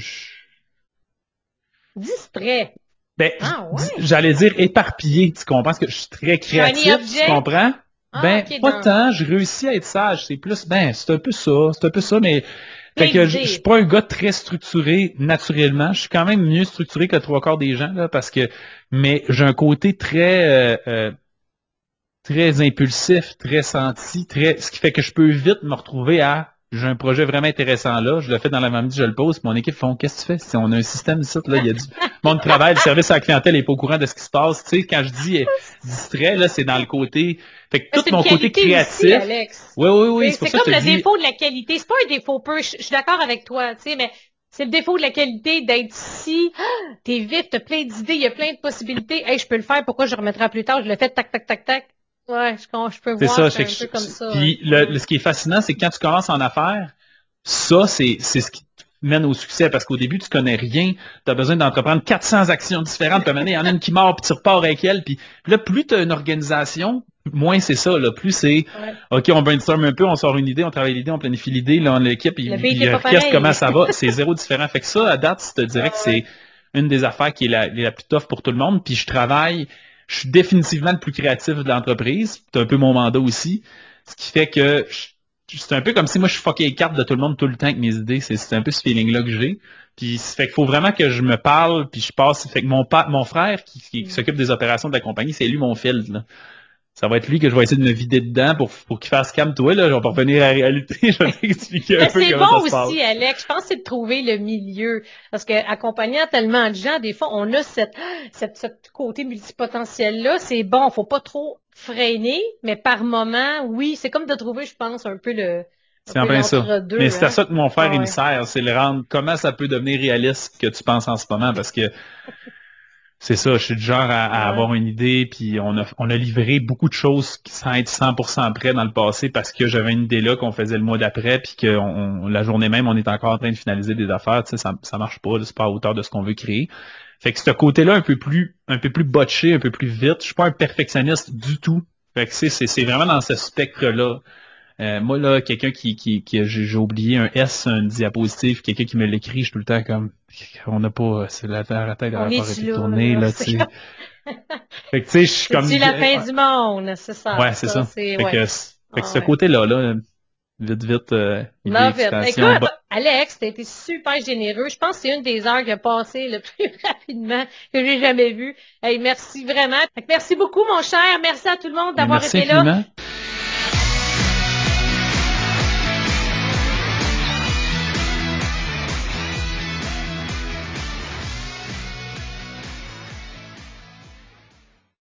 distrait. Ben, ah, j'allais dire éparpillé, tu comprends? Parce que je suis très créatif, tu comprends? Ah, ben, pas tant, je réussis à être sage, c'est plus, ben, c'est un peu ça, c'est un peu ça, mais fait que je, suis pas un gars très structuré naturellement. Je suis quand même mieux structuré que trois quarts des gens, là, parce que, mais j'ai un côté très, euh, euh, très impulsif, très senti, très, ce qui fait que je peux vite me retrouver à j'ai un projet vraiment intéressant là, je le fais dans la même je le pose, mon équipe font qu'est-ce que tu fais? Si on a un système ici, là, il y a du monde travail, le service à la clientèle n'est pas au courant de ce qui se passe. Tu sais, quand je dis distrait, là, c'est dans le côté. Fait que tout mon côté créatif. Alex. Oui, oui, oui. C'est comme le défaut de la qualité. C'est pas un défaut peu, je, suis d'accord avec toi, tu sais, mais c'est le défaut de la qualité d'être ici. T'es vite, t'as plein d'idées, il y a plein de possibilités. Hey, je peux le faire, pourquoi je remettrai plus tard? Je le fais tac, tac, tac, tac. Ouais, je, je peux voir. C'est ça, un peu comme ça. Puis le, ce qui est fascinant, c'est que quand tu commences en affaires, ça, c'est, ce qui mène au succès parce qu'au début, tu connais rien. Tu as besoin d'entreprendre 400 actions différentes. Puis il y en a une qui mord, puis tu repars avec elle. Puis, là, plus tu as une organisation, moins c'est ça. Là. Plus c'est OK, on brainstorm un peu, on sort une idée, on travaille l'idée, on planifie l'idée, là, on l'équipe, il, il comment ça va? C'est zéro différent. Fait que ça, à date, je te dirais que c'est une des affaires qui est la, la plus tough pour tout le monde. Puis je travaille, je suis définitivement le plus créatif de l'entreprise. C'est un peu mon mandat aussi. Ce qui fait que c'est un peu comme si moi je fuckais les cartes de tout le monde tout le temps avec mes idées. C'est un peu ce feeling-là que j'ai. Puis fait qu'il faut vraiment que je me parle, puis je passe. Fait que mon mon frère qui, s'occupe des opérations de la compagnie, c'est lui mon field. Là. Ça va être lui que je vais essayer de me vider dedans pour, pour qu'il fasse calme toi, là. Je vais pas revenir à la réalité. je vais t'expliquer un peu comment bon aussi, Alex. Je pense que c'est de trouver le milieu. Parce que accompagnant tellement de gens, des fois, on a cette, cette, ce côté multipotentiel-là. C'est bon, faut pas trop freiner, mais par moment, oui, c'est comme de trouver, je pense, un peu le, c'est en plein ça. Mais c'est à hein. ça que mon frère, il me sert. C'est le rendre, comment ça peut devenir réaliste que tu penses en ce moment parce que c'est ça, je suis du genre à, avoir une idée, puis on a, on a livré beaucoup de choses sans être 100% prêt dans le passé parce que j'avais une idée là qu'on faisait le mois d'après, puis que la journée même, on est encore en train de finaliser des affaires, tu sais, ça, ça marche pas, c'est pas à hauteur de ce qu'on veut créer. Fait que ce côté-là un peu plus, un peu plus botché, un peu plus vite, je suis pas un perfectionniste du tout. Fait que c'est, c'est vraiment dans ce spectre-là. Euh, moi, là, quelqu'un qui, qui, qui j'ai oublié un S, un diapositive, quelqu'un qui me l'écrit, je suis tout le temps comme, on n'a pas, c'est la terre à tête, n'a pas été tournée, là, tu sais. fait que, tu sais, je suis comme... C'est la fin du monde, c'est ça. Ouais, c'est ça. Fait, que, fait que ce côté-là, là, vite, vite, euh, Love it. Écoute, Alex, t'as été super généreux. Je pense que c'est une des heures qui a passé le plus rapidement que j'ai jamais vu. Hey, merci vraiment. Merci beaucoup, mon cher. Merci à tout le monde d'avoir été là.